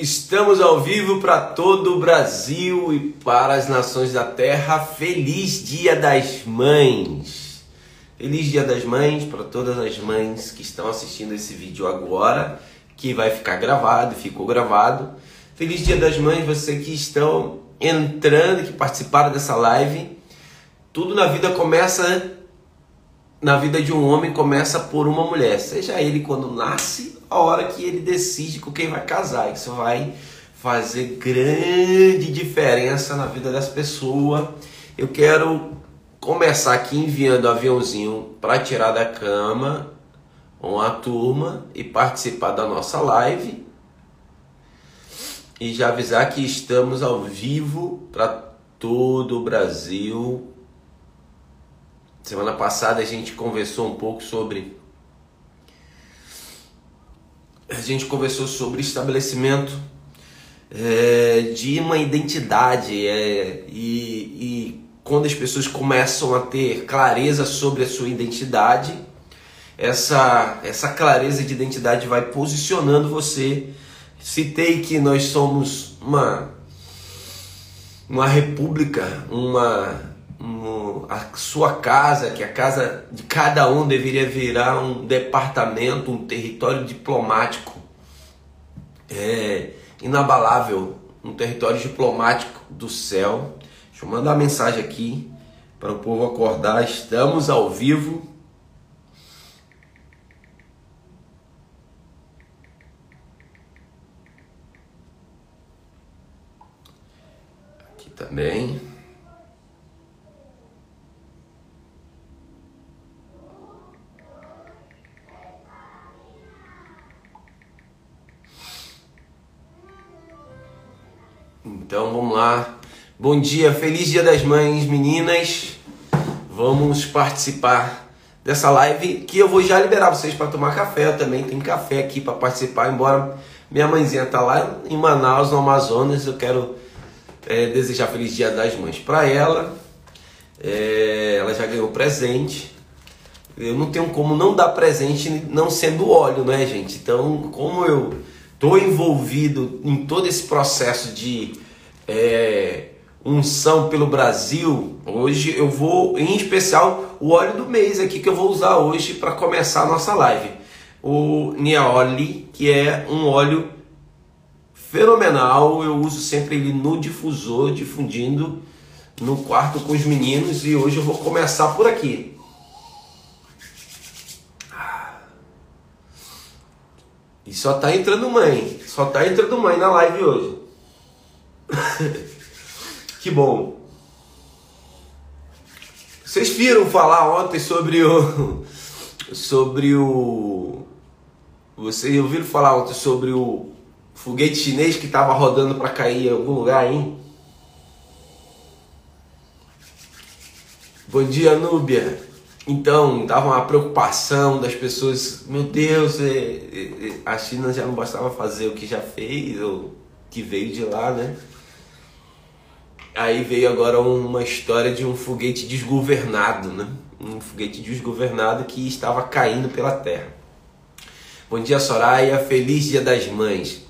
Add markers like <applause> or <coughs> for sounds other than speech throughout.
Estamos ao vivo para todo o Brasil e para as nações da terra. Feliz Dia das Mães! Feliz Dia das Mães para todas as mães que estão assistindo esse vídeo agora, que vai ficar gravado, ficou gravado. Feliz Dia das Mães, você que estão entrando, que participaram dessa live. Tudo na vida começa na vida de um homem começa por uma mulher, seja ele quando nasce, a hora que ele decide com quem vai casar. Isso vai fazer grande diferença na vida das pessoas. Eu quero começar aqui enviando aviãozinho para tirar da cama uma turma e participar da nossa live. E já avisar que estamos ao vivo para todo o Brasil, Semana passada a gente conversou um pouco sobre. A gente conversou sobre estabelecimento é, de uma identidade é, e, e quando as pessoas começam a ter clareza sobre a sua identidade, essa, essa clareza de identidade vai posicionando você. Citei que nós somos uma, uma república, uma a sua casa, que a casa de cada um deveria virar um departamento, um território diplomático é, inabalável, um território diplomático do céu. Deixa eu mandar mensagem aqui para o povo acordar. Estamos ao vivo. Aqui também. Então vamos lá. Bom dia, feliz dia das mães, meninas. Vamos participar dessa live que eu vou já liberar vocês para tomar café. Eu também tem café aqui para participar, embora minha mãezinha tá lá em Manaus, no Amazonas. Eu quero é, desejar feliz dia das mães para ela. É, ela já ganhou presente. Eu não tenho como não dar presente não sendo óleo, né, gente? Então, como eu tô envolvido em todo esse processo de é, unção pelo Brasil, hoje eu vou, em especial, o óleo do mês aqui que eu vou usar hoje para começar a nossa live. O Niaoli, que é um óleo fenomenal, eu uso sempre ele no difusor, difundindo no quarto com os meninos e hoje eu vou começar por aqui. E só tá entrando mãe, só tá entrando mãe na live hoje. <laughs> que bom. Vocês viram falar ontem sobre o. <laughs> Sobre o. Vocês ouviram falar ontem sobre o foguete chinês que estava rodando para cair em algum lugar, hein? Bom dia, Núbia. Então, tava uma preocupação das pessoas, meu Deus, é, é, é, a China já não bastava fazer o que já fez, ou que veio de lá, né? Aí veio agora uma história de um foguete desgovernado, né? Um foguete desgovernado que estava caindo pela terra. Bom dia, Soraya. Feliz Dia das Mães.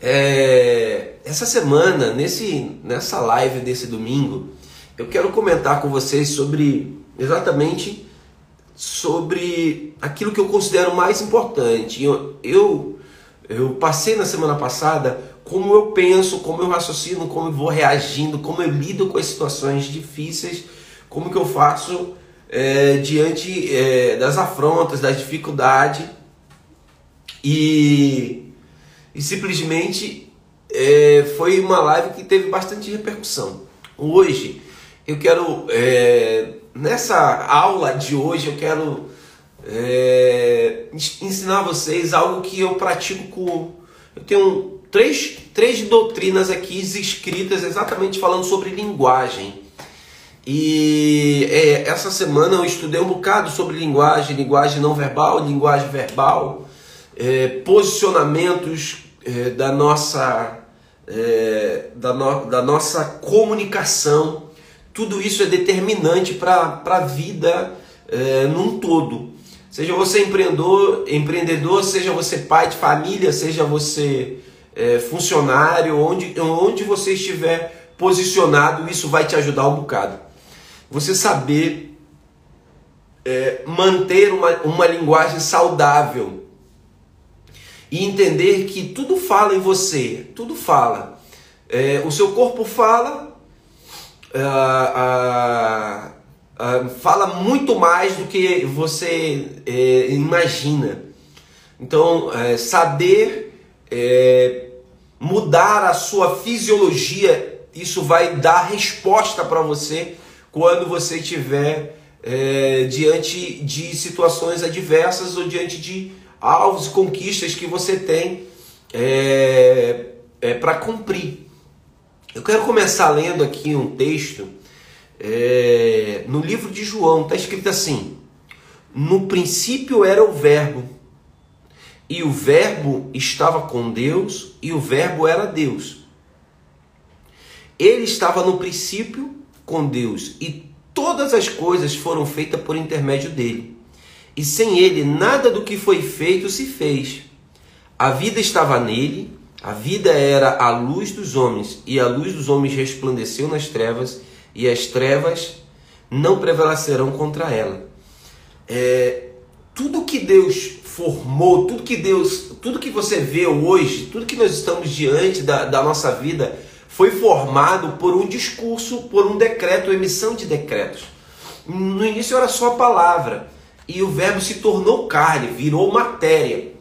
É, essa semana, nesse, nessa live desse domingo, eu quero comentar com vocês sobre exatamente sobre aquilo que eu considero mais importante. Eu, eu, eu passei na semana passada como eu penso, como eu raciocino, como eu vou reagindo, como eu lido com as situações difíceis, como que eu faço é, diante é, das afrontas, das dificuldades e, e simplesmente é, foi uma live que teve bastante repercussão. Hoje eu quero é, nessa aula de hoje eu quero é, ensinar vocês algo que eu pratico com eu tenho três, três doutrinas aqui escritas exatamente falando sobre linguagem. E é, essa semana eu estudei um bocado sobre linguagem, linguagem não verbal, linguagem verbal, é, posicionamentos é, da, nossa, é, da, no, da nossa comunicação. Tudo isso é determinante para a vida é, num todo. Seja você empreendedor, empreendedor, seja você pai de família, seja você é, funcionário, onde, onde você estiver posicionado, isso vai te ajudar um bocado. Você saber é, manter uma, uma linguagem saudável e entender que tudo fala em você, tudo fala. É, o seu corpo fala, ah, ah, fala muito mais do que você é, imagina. Então, é, saber é, mudar a sua fisiologia, isso vai dar resposta para você quando você estiver diante de situações adversas ou diante de alvos e conquistas que você tem é, é, para cumprir. Eu quero começar lendo aqui um texto é, no livro de João, está escrito assim: No princípio era o Verbo, e o Verbo estava com Deus, e o Verbo era Deus. Ele estava no princípio com Deus, e todas as coisas foram feitas por intermédio dele. E sem ele, nada do que foi feito se fez. A vida estava nele, a vida era a luz dos homens, e a luz dos homens resplandeceu nas trevas, e as trevas não prevalecerão contra ela. É, tudo que Deus formou, tudo que Deus, tudo que você vê hoje, tudo que nós estamos diante da, da nossa vida, foi formado por um discurso, por um decreto, emissão de decretos. No início era só a palavra, e o verbo se tornou carne, virou matéria.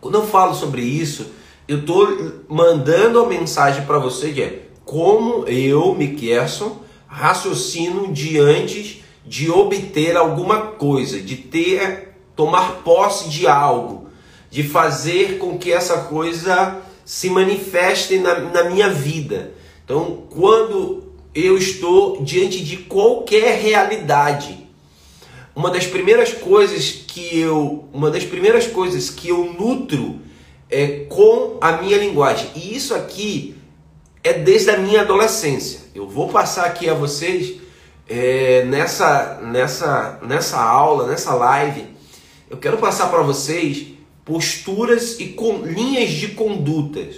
Quando eu falo sobre isso, eu estou mandando a mensagem para você de é, como eu, Miquelson, raciocino diante de obter alguma coisa, de ter, tomar posse de algo, de fazer com que essa coisa se manifeste na, na minha vida. Então, quando eu estou diante de qualquer realidade, uma das primeiras coisas que eu, uma das primeiras coisas que eu nutro é com a minha linguagem. E isso aqui é desde a minha adolescência. Eu vou passar aqui a vocês é, nessa, nessa, nessa aula, nessa live. Eu quero passar para vocês posturas e com, linhas de condutas.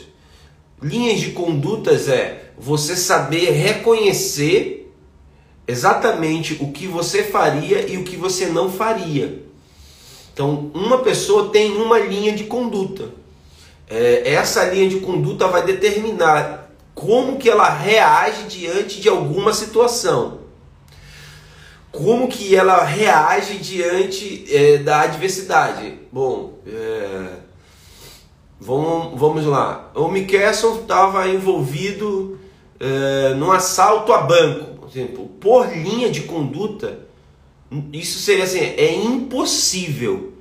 Linhas de condutas é você saber reconhecer exatamente o que você faria e o que você não faria. Então, uma pessoa tem uma linha de conduta. É, essa linha de conduta vai determinar como que ela reage diante de alguma situação. Como que ela reage diante é, da adversidade. Bom, é, vamos, vamos lá. O Mickelson estava envolvido é, num assalto a banco. Por exemplo, por linha de conduta, isso seria assim, é impossível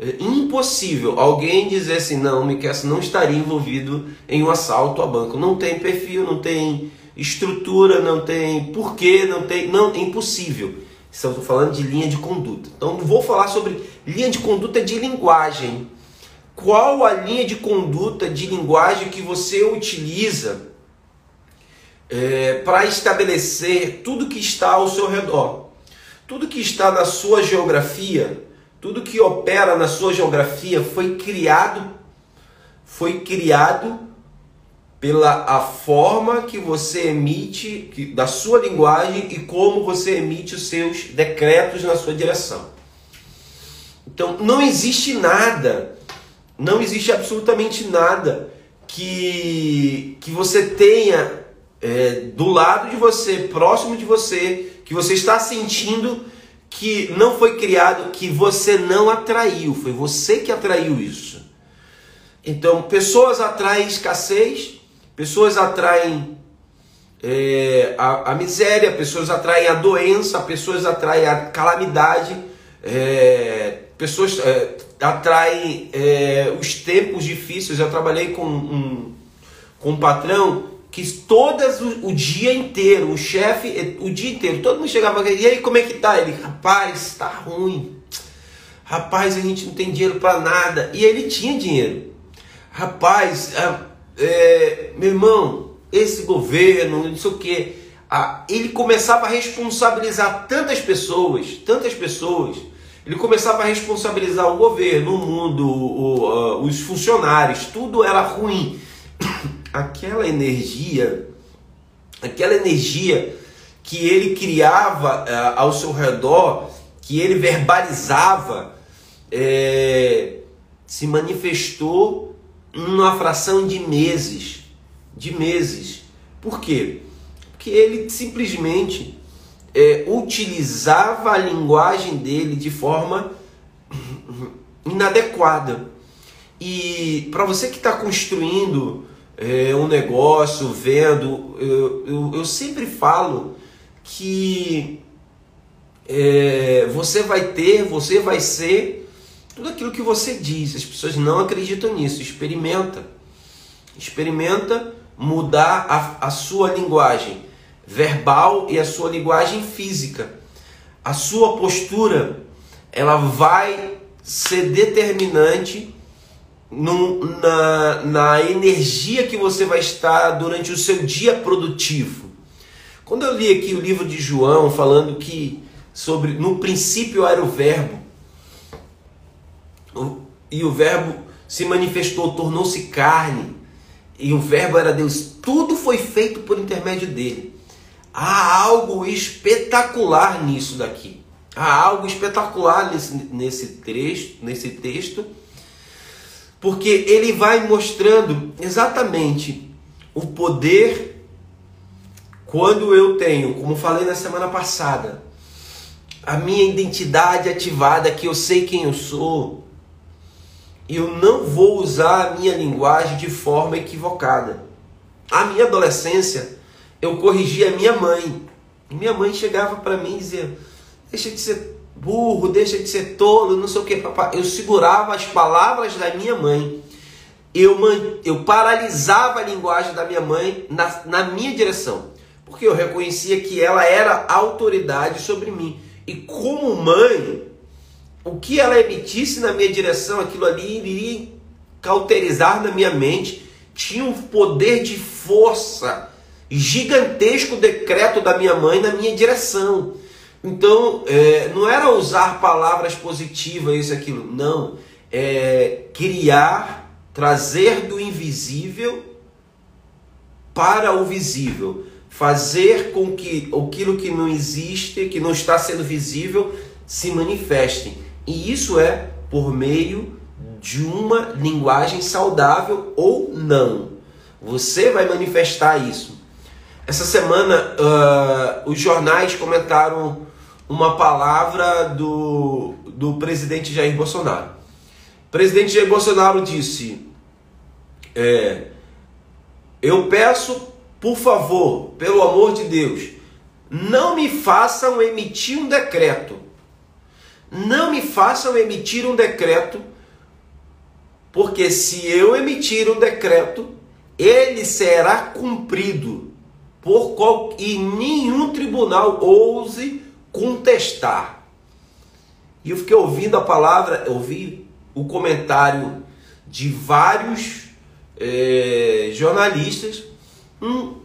é impossível alguém dizer assim, não, Miquel não estaria envolvido em um assalto a banco. Não tem perfil, não tem estrutura, não tem porquê, não tem. Não, é impossível. Estou falando de linha de conduta. Então vou falar sobre linha de conduta de linguagem. Qual a linha de conduta de linguagem que você utiliza é, para estabelecer tudo que está ao seu redor? Tudo que está na sua geografia, tudo que opera na sua geografia foi criado foi criado pela a forma que você emite que, da sua linguagem e como você emite os seus decretos na sua direção. Então não existe nada, não existe absolutamente nada que, que você tenha é, do lado de você, próximo de você, que você está sentindo que não foi criado, que você não atraiu, foi você que atraiu isso. Então, pessoas atraem escassez, pessoas atraem é, a, a, miséria, pessoas atraem a doença, pessoas atraem a calamidade, é, pessoas é, atraem é, os tempos difíceis. Eu trabalhei com um, com um patrão que todas o, o dia inteiro, o chefe, o dia inteiro, todo mundo chegava e aí como é que tá? Ele, rapaz, tá ruim. Rapaz, a gente não tem dinheiro para nada. E ele tinha dinheiro. Rapaz, é, é, meu irmão, esse governo, não sei o que. ele começava a responsabilizar tantas pessoas, tantas pessoas. ele começava a responsabilizar o governo, o mundo, o, uh, os funcionários, tudo era ruim. <coughs> Aquela energia, aquela energia que ele criava uh, ao seu redor, que ele verbalizava, é, se manifestou numa fração de meses, de meses. Por quê? Porque ele simplesmente é, utilizava a linguagem dele de forma inadequada. E para você que está construindo é, um negócio, vendo, eu, eu, eu sempre falo que é, você vai ter, você vai ser tudo aquilo que você diz. As pessoas não acreditam nisso. Experimenta. Experimenta mudar a, a sua linguagem verbal e a sua linguagem física. A sua postura, ela vai ser determinante na, na energia que você vai estar durante o seu dia produtivo. Quando eu li aqui o livro de João falando que sobre no princípio era o verbo e o verbo se manifestou, tornou-se carne e o verbo era Deus, tudo foi feito por intermédio dele. Há algo espetacular nisso daqui. Há algo espetacular nesse, nesse, trecho, nesse texto, porque ele vai mostrando exatamente o poder quando eu tenho, como falei na semana passada, a minha identidade ativada, que eu sei quem eu sou, eu não vou usar a minha linguagem de forma equivocada. A minha adolescência, eu corrigia a minha mãe. Minha mãe chegava para mim e dizia: Deixa de ser burro, deixa de ser tolo, não sei o que, papai. Eu segurava as palavras da minha mãe. Eu, eu paralisava a linguagem da minha mãe na, na minha direção. Porque eu reconhecia que ela era autoridade sobre mim. E como mãe, o que ela emitisse na minha direção, aquilo ali iria cauterizar na minha mente, tinha um poder de força gigantesco decreto da minha mãe na minha direção. Então, é, não era usar palavras positivas, isso, aquilo. Não. É criar, trazer do invisível para o visível. Fazer com que aquilo que não existe, que não está sendo visível, se manifeste. E isso é por meio de uma linguagem saudável ou não. Você vai manifestar isso. Essa semana, uh, os jornais comentaram uma palavra do, do presidente Jair Bolsonaro. O presidente Jair Bolsonaro disse: é, Eu peço, por favor, pelo amor de Deus, não me façam emitir um decreto. Não me façam emitir um decreto, porque se eu emitir um decreto, ele será cumprido por qual, e nenhum tribunal ouse contestar. E eu fiquei ouvindo a palavra, ouvi o comentário de vários é, jornalistas, um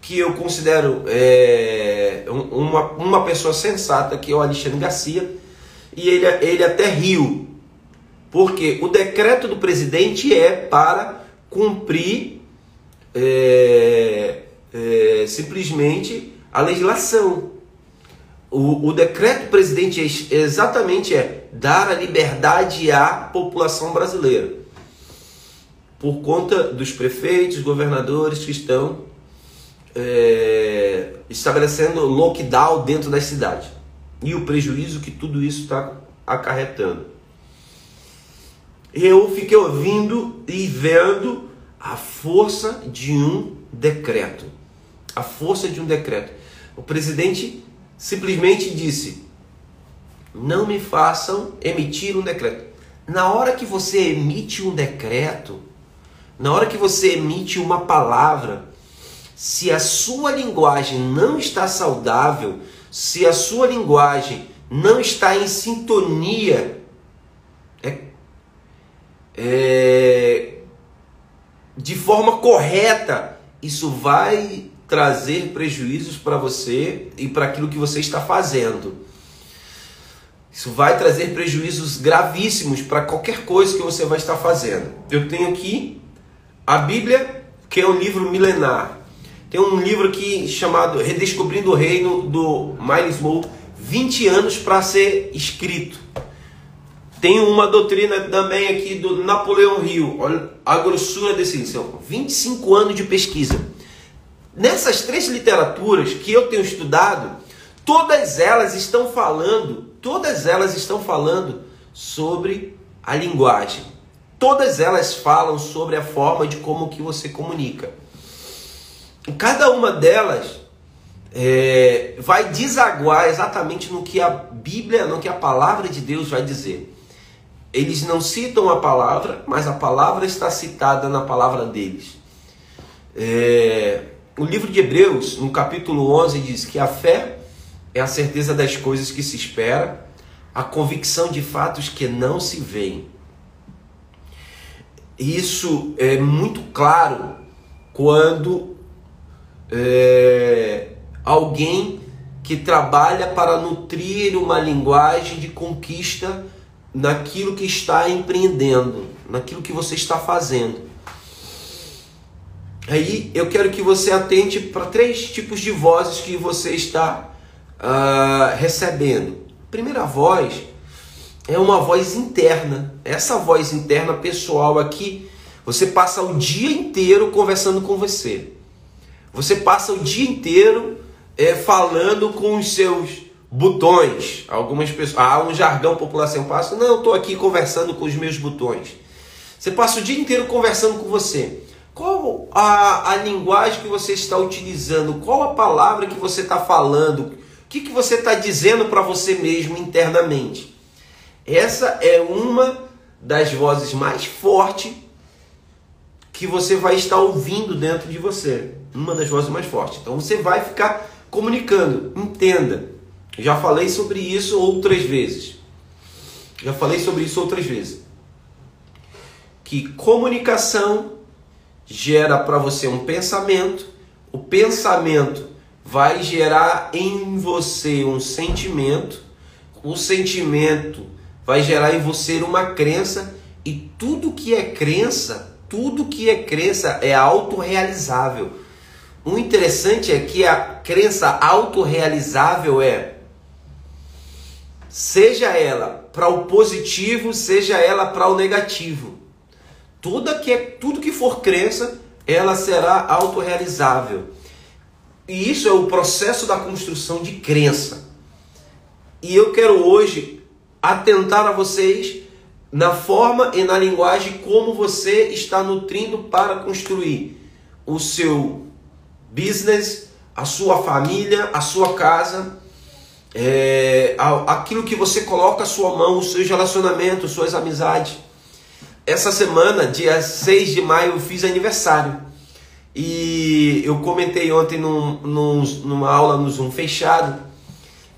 que eu considero é, uma, uma pessoa sensata, que é o Alexandre Garcia, e ele, ele até riu, porque o decreto do presidente é para cumprir é, é, simplesmente a legislação. O, o decreto presidente é, exatamente é dar a liberdade à população brasileira. Por conta dos prefeitos, governadores que estão é, estabelecendo lockdown dentro das cidades. E o prejuízo que tudo isso está acarretando. Eu fiquei ouvindo e vendo a força de um decreto a força de um decreto. O presidente simplesmente disse: não me façam emitir um decreto. Na hora que você emite um decreto, na hora que você emite uma palavra, se a sua linguagem não está saudável, se a sua linguagem não está em sintonia é, é, de forma correta, isso vai trazer prejuízos para você e para aquilo que você está fazendo. Isso vai trazer prejuízos gravíssimos para qualquer coisa que você vai estar fazendo. Eu tenho aqui a Bíblia, que é um livro milenar. Tem um livro aqui chamado Redescobrindo o Reino do Miles Moore, 20 anos para ser escrito. Tem uma doutrina também aqui do Napoleão Hill. Olha a grossura desse livro. São 25 anos de pesquisa. Nessas três literaturas que eu tenho estudado, todas elas estão falando, todas elas estão falando sobre a linguagem. Todas elas falam sobre a forma de como que você comunica. Cada uma delas é, vai desaguar exatamente no que a Bíblia, no que a palavra de Deus vai dizer eles não citam a palavra, mas a palavra está citada na palavra deles. É, o livro de Hebreus, no capítulo 11, diz que a fé é a certeza das coisas que se espera, a convicção de fatos que não se veem. Isso é muito claro quando é, alguém que trabalha para nutrir uma linguagem de conquista naquilo que está empreendendo, naquilo que você está fazendo. Aí eu quero que você atente para três tipos de vozes que você está uh, recebendo. Primeira voz é uma voz interna. Essa voz interna pessoal aqui, você passa o dia inteiro conversando com você. Você passa o dia inteiro é, falando com os seus botões. Algumas pessoas, há um jargão população passa, não, estou aqui conversando com os meus botões. Você passa o dia inteiro conversando com você. Qual a, a linguagem que você está utilizando? Qual a palavra que você está falando? O que, que você está dizendo para você mesmo internamente? Essa é uma das vozes mais fortes que você vai estar ouvindo dentro de você. Uma das vozes mais fortes. Então você vai ficar comunicando. Entenda. Já falei sobre isso outras vezes. Já falei sobre isso outras vezes. Que comunicação gera para você um pensamento, o pensamento vai gerar em você um sentimento, o sentimento vai gerar em você uma crença e tudo que é crença, tudo que é crença é autorrealizável. O interessante é que a crença autorrealizável é seja ela para o positivo, seja ela para o negativo. Tudo que, tudo que for crença, ela será autorrealizável. E isso é o processo da construção de crença. E eu quero hoje atentar a vocês na forma e na linguagem como você está nutrindo para construir o seu business, a sua família, a sua casa é, aquilo que você coloca a sua mão, os seus relacionamentos, suas amizades. Essa semana, dia 6 de maio, eu fiz aniversário. E eu comentei ontem num, num, numa aula no Zoom fechado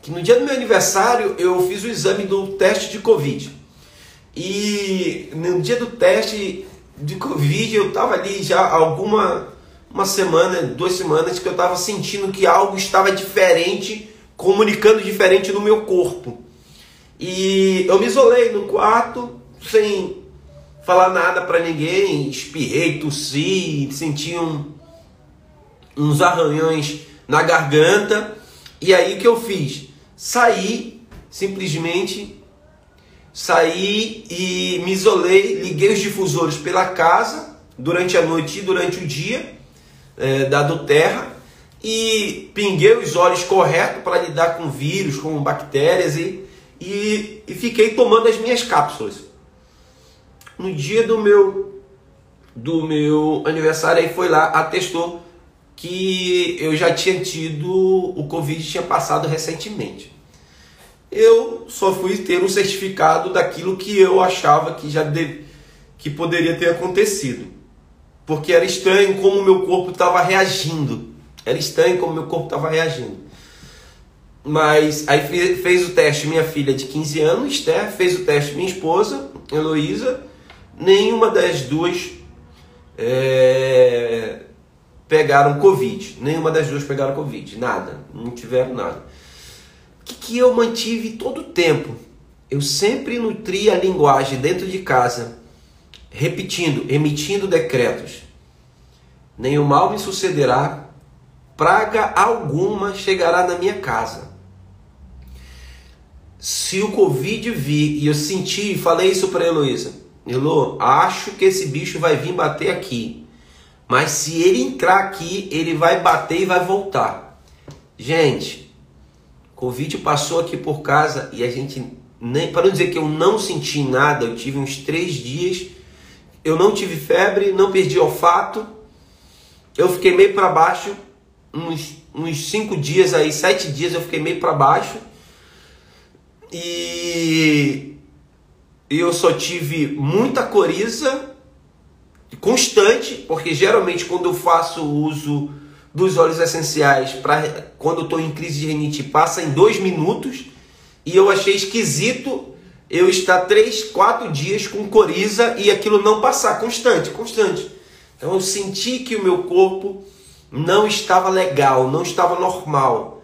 que no dia do meu aniversário eu fiz o exame do teste de Covid. E no dia do teste de Covid eu estava ali já alguma uma semana, duas semanas que eu estava sentindo que algo estava diferente comunicando diferente no meu corpo. E eu me isolei no quarto, sem falar nada para ninguém, espirrei, tossi, senti um, uns arranhões na garganta. E aí o que eu fiz? Saí, simplesmente saí e me isolei, liguei os difusores pela casa durante a noite e durante o dia, é, dado terra, e pinguei os olhos corretos para lidar com vírus, com bactérias e, e, e, fiquei tomando as minhas cápsulas. No dia do meu do meu aniversário aí foi lá, atestou que eu já tinha tido o Covid tinha passado recentemente. Eu só fui ter um certificado daquilo que eu achava que já deve, que poderia ter acontecido. Porque era estranho como o meu corpo estava reagindo era estranho como meu corpo estava reagindo. Mas aí fez o teste minha filha de 15 anos, Esther, fez o teste minha esposa, Heloísa. Nenhuma das duas é, pegaram Covid. Nenhuma das duas pegaram Covid. Nada. Não tiveram nada. O que, que eu mantive todo o tempo? eu sempre nutri a linguagem dentro de casa, repetindo, emitindo decretos. Nenhum mal me sucederá, praga alguma chegará na minha casa. Se o Covid vir e eu senti, falei isso para Heloísa, Elo, acho que esse bicho vai vir bater aqui. Mas se ele entrar aqui, ele vai bater e vai voltar. Gente, Covid passou aqui por casa e a gente nem para não dizer que eu não senti nada, eu tive uns três dias, eu não tive febre, não perdi olfato, eu fiquei meio para baixo, uns, uns cinco dias aí, sete dias eu fiquei meio para baixo e eu só tive muita coriza constante, porque geralmente quando eu faço uso dos óleos essenciais, para quando eu estou em crise de rinite, passa em dois minutos. E eu achei esquisito eu estar três, quatro dias com coriza e aquilo não passar, constante, constante. Então eu senti que o meu corpo não estava legal, não estava normal.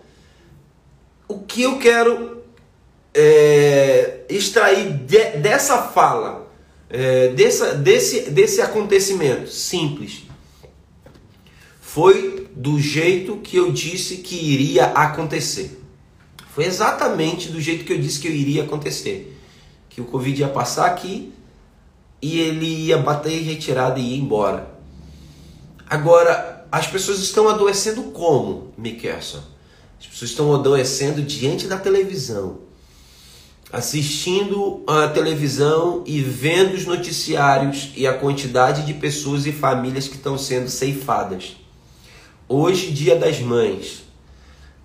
O que eu quero é, extrair de, dessa fala, é, dessa, desse, desse acontecimento simples, foi do jeito que eu disse que iria acontecer. Foi exatamente do jeito que eu disse que eu iria acontecer. Que o Covid ia passar aqui e ele ia bater retirada e ir embora. Agora, as pessoas estão adoecendo como, Mickelson? As pessoas estão adoecendo diante da televisão, assistindo a televisão e vendo os noticiários e a quantidade de pessoas e famílias que estão sendo ceifadas. Hoje, dia das mães,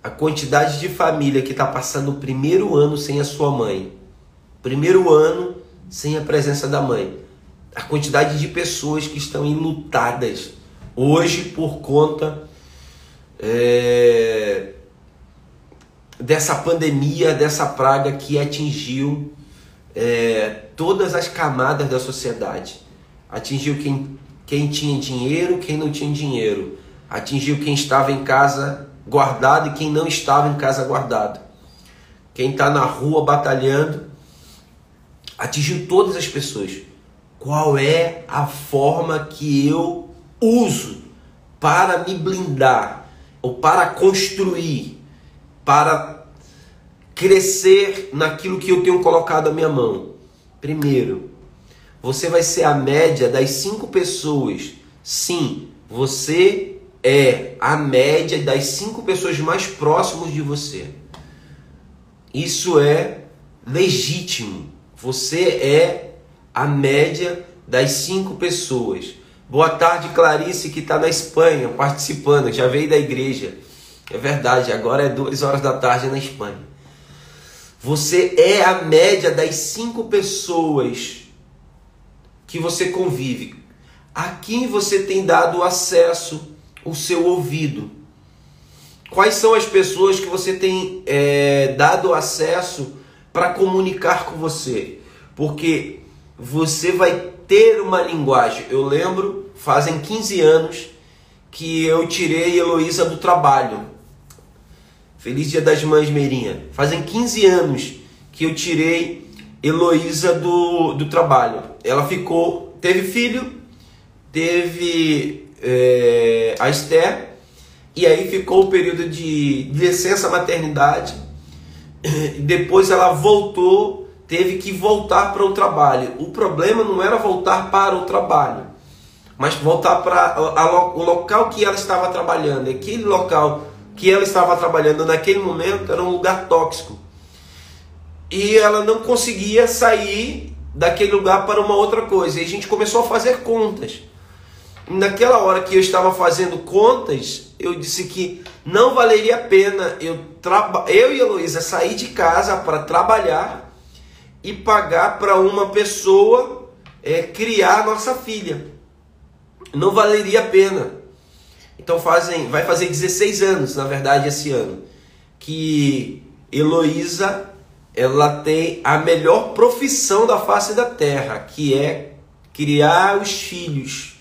a quantidade de família que está passando o primeiro ano sem a sua mãe, primeiro ano sem a presença da mãe, a quantidade de pessoas que estão enlutadas hoje por conta é, dessa pandemia, dessa praga que atingiu é, todas as camadas da sociedade. Atingiu quem, quem tinha dinheiro, quem não tinha dinheiro atingiu quem estava em casa guardado e quem não estava em casa guardado. Quem está na rua batalhando, atingiu todas as pessoas. Qual é a forma que eu uso para me blindar ou para construir, para crescer naquilo que eu tenho colocado à minha mão? Primeiro, você vai ser a média das cinco pessoas. Sim, você é a média das cinco pessoas mais próximas de você. Isso é legítimo. Você é a média das cinco pessoas. Boa tarde, Clarice, que está na Espanha participando, já veio da igreja. É verdade, agora é duas horas da tarde na Espanha. Você é a média das cinco pessoas que você convive. A quem você tem dado acesso o seu ouvido. Quais são as pessoas que você tem é, dado acesso para comunicar com você? Porque você vai ter uma linguagem. Eu lembro, fazem 15 anos que eu tirei Heloísa do trabalho. Feliz Dia das Mães, Meirinha. Fazem 15 anos que eu tirei Heloísa do, do trabalho. Ela ficou, teve filho, teve é, a Esther, e aí ficou o período de licença maternidade. Depois ela voltou, teve que voltar para o trabalho. O problema não era voltar para o trabalho, mas voltar para o local que ela estava trabalhando. Aquele local que ela estava trabalhando naquele momento era um lugar tóxico. E ela não conseguia sair daquele lugar para uma outra coisa. E a gente começou a fazer contas naquela hora que eu estava fazendo contas, eu disse que não valeria a pena eu, eu e a Heloísa sair de casa para trabalhar e pagar para uma pessoa é, criar nossa filha. Não valeria a pena. Então fazem, vai fazer 16 anos, na verdade, esse ano, que Heloísa ela tem a melhor profissão da face da terra, que é criar os filhos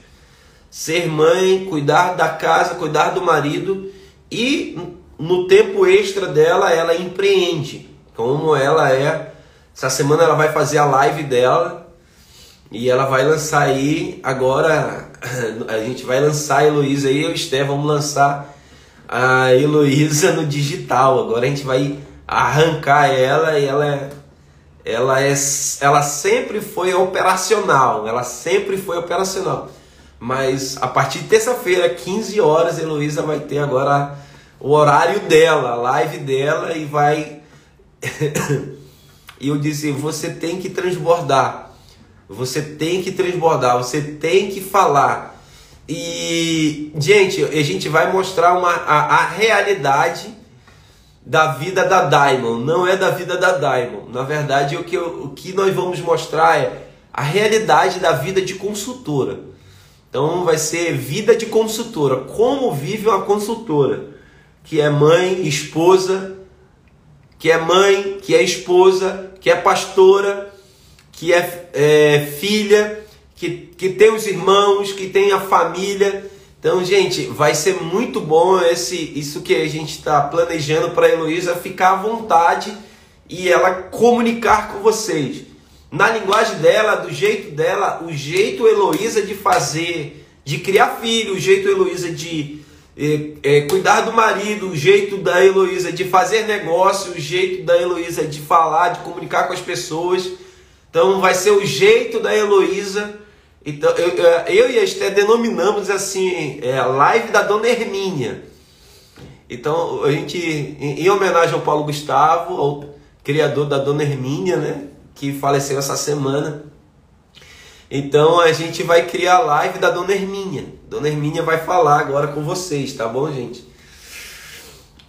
ser mãe, cuidar da casa, cuidar do marido e no tempo extra dela ela empreende, como ela é Essa semana ela vai fazer a live dela e ela vai lançar aí agora. A gente vai lançar a Heloísa aí, eu e o Estevão vamos lançar a Heloísa no digital. Agora a gente vai arrancar ela e ela é, ela é, ela sempre foi operacional, ela sempre foi operacional. Mas a partir de terça-feira, 15 horas, a Heloísa vai ter agora o horário dela, a live dela e vai. <coughs> e eu disse: você tem que transbordar, você tem que transbordar, você tem que falar. E, gente, a gente vai mostrar uma, a, a realidade da vida da Diamond, não é da vida da Diamond. Na verdade, o que, o que nós vamos mostrar é a realidade da vida de consultora. Então vai ser vida de consultora. Como vive uma consultora que é mãe, esposa, que é mãe, que é esposa, que é pastora, que é, é filha, que, que tem os irmãos, que tem a família. Então, gente, vai ser muito bom esse isso que a gente está planejando para a Heloísa ficar à vontade e ela comunicar com vocês na linguagem dela, do jeito dela, o jeito Heloísa de fazer, de criar filho, o jeito Heloísa de é, é, cuidar do marido, o jeito da Heloísa de fazer negócio, o jeito da Heloísa de falar, de comunicar com as pessoas. Então vai ser o jeito da Heloísa. Então, eu, eu e a Esté denominamos assim, é, a live da Dona Hermínia. Então, a gente, em, em homenagem ao Paulo Gustavo, ao criador da Dona Hermínia, né? que faleceu essa semana. Então a gente vai criar a live da Dona Herminha. Dona Herminha vai falar agora com vocês, tá bom, gente?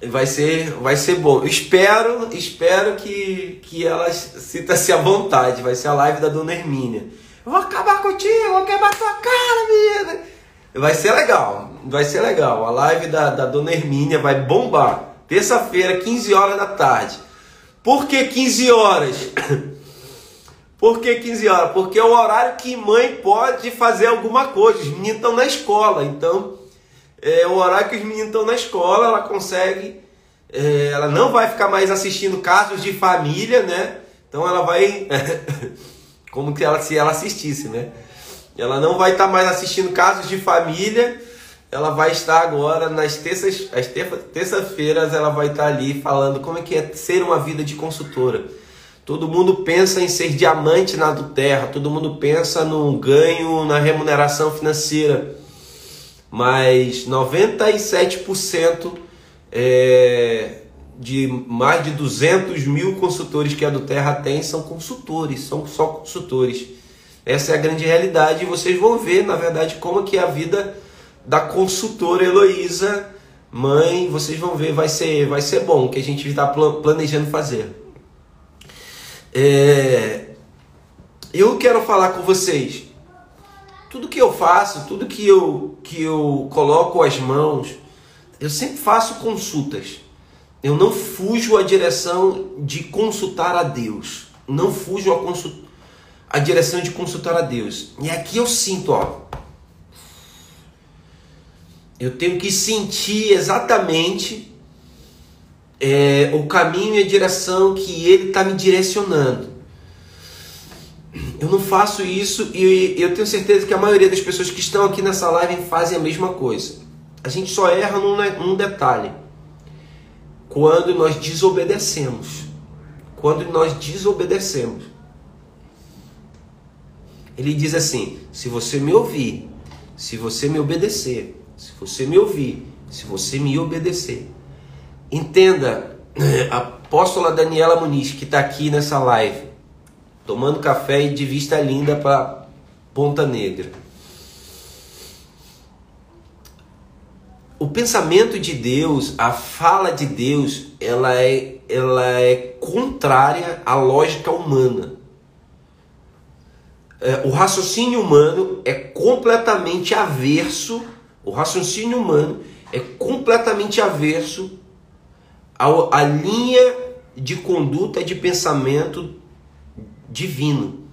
Vai ser, vai ser bom. Espero, espero que, que ela sinta-se à vontade. Vai ser a live da Dona Herminha. Eu vou acabar contigo, vou quebrar tua cara, menina. Vai ser legal, vai ser legal. A live da, da Dona Hermínia vai bombar. Terça-feira, 15 horas da tarde. Por que 15 horas? <coughs> Por que 15 horas? Porque é o horário que mãe pode fazer alguma coisa. Os meninos estão na escola, então é o horário que os meninos estão na escola, ela consegue. É, ela não vai ficar mais assistindo casos de família, né? Então ela vai. <laughs> como que ela se ela assistisse, né? Ela não vai estar mais assistindo casos de família. Ela vai estar agora nas terças, as terça-feiras ela vai estar ali falando como é que é ser uma vida de consultora Todo mundo pensa em ser diamante na do terra, todo mundo pensa no ganho, na remuneração financeira, mas 97% é, de mais de 200 mil consultores que a do Terra tem são consultores, são só consultores. Essa é a grande realidade e vocês vão ver, na verdade, como que é a vida da consultora Heloísa, mãe, vocês vão ver, vai ser, vai ser bom, que a gente está planejando fazer. É, eu quero falar com vocês. Tudo que eu faço, tudo que eu, que eu coloco as mãos, eu sempre faço consultas. Eu não fujo a direção de consultar a Deus. Não fujo a, consult... a direção de consultar a Deus. E aqui eu sinto, ó. Eu tenho que sentir exatamente é, o caminho e a direção que Ele está me direcionando. Eu não faço isso e eu tenho certeza que a maioria das pessoas que estão aqui nessa live fazem a mesma coisa. A gente só erra num, num detalhe. Quando nós desobedecemos. Quando nós desobedecemos. Ele diz assim: se você me ouvir, se você me obedecer, se você me ouvir, se você me obedecer, Entenda, <clears throat> a apóstola Daniela Muniz, que está aqui nessa live, tomando café e de vista linda para Ponta Negra. O pensamento de Deus, a fala de Deus, ela é, ela é contrária à lógica humana. É, o raciocínio humano é completamente averso, o raciocínio humano é completamente averso a linha de conduta de pensamento divino.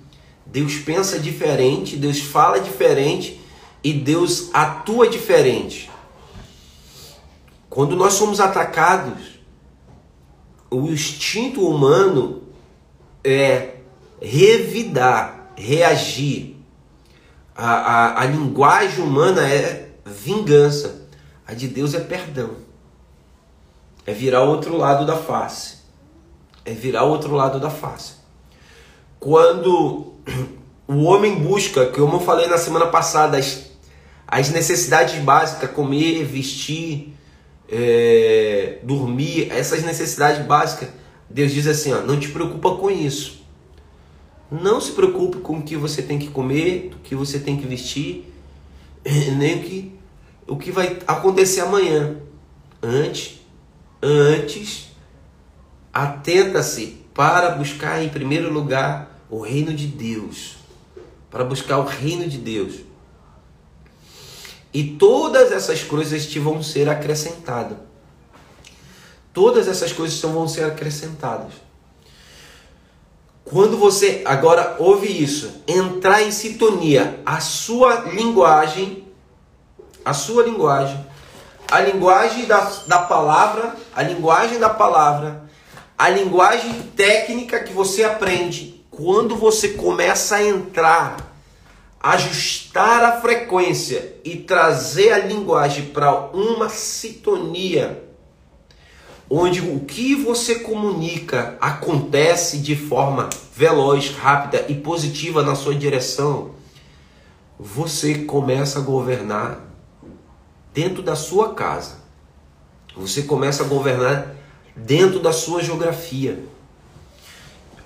Deus pensa diferente, Deus fala diferente e Deus atua diferente. Quando nós somos atacados, o instinto humano é revidar, reagir. A, a, a linguagem humana é vingança, a de Deus é perdão. É virar o outro lado da face. É virar o outro lado da face. Quando o homem busca, como eu falei na semana passada, as, as necessidades básicas, comer, vestir, é, dormir, essas necessidades básicas, Deus diz assim: ó, não te preocupa com isso. Não se preocupe com o que você tem que comer, o que você tem que vestir, <laughs> nem o que, o que vai acontecer amanhã. Antes, antes, atenta-se para buscar em primeiro lugar o reino de Deus. Para buscar o reino de Deus. E todas essas coisas te vão ser acrescentadas. Todas essas coisas vão ser acrescentadas. Quando você agora ouve isso, entrar em sintonia, a sua linguagem, a sua linguagem, a linguagem da, da palavra, a linguagem da palavra, a linguagem técnica que você aprende, quando você começa a entrar ajustar a frequência e trazer a linguagem para uma sintonia onde o que você comunica acontece de forma veloz, rápida e positiva na sua direção, você começa a governar dentro da sua casa. Você começa a governar dentro da sua geografia.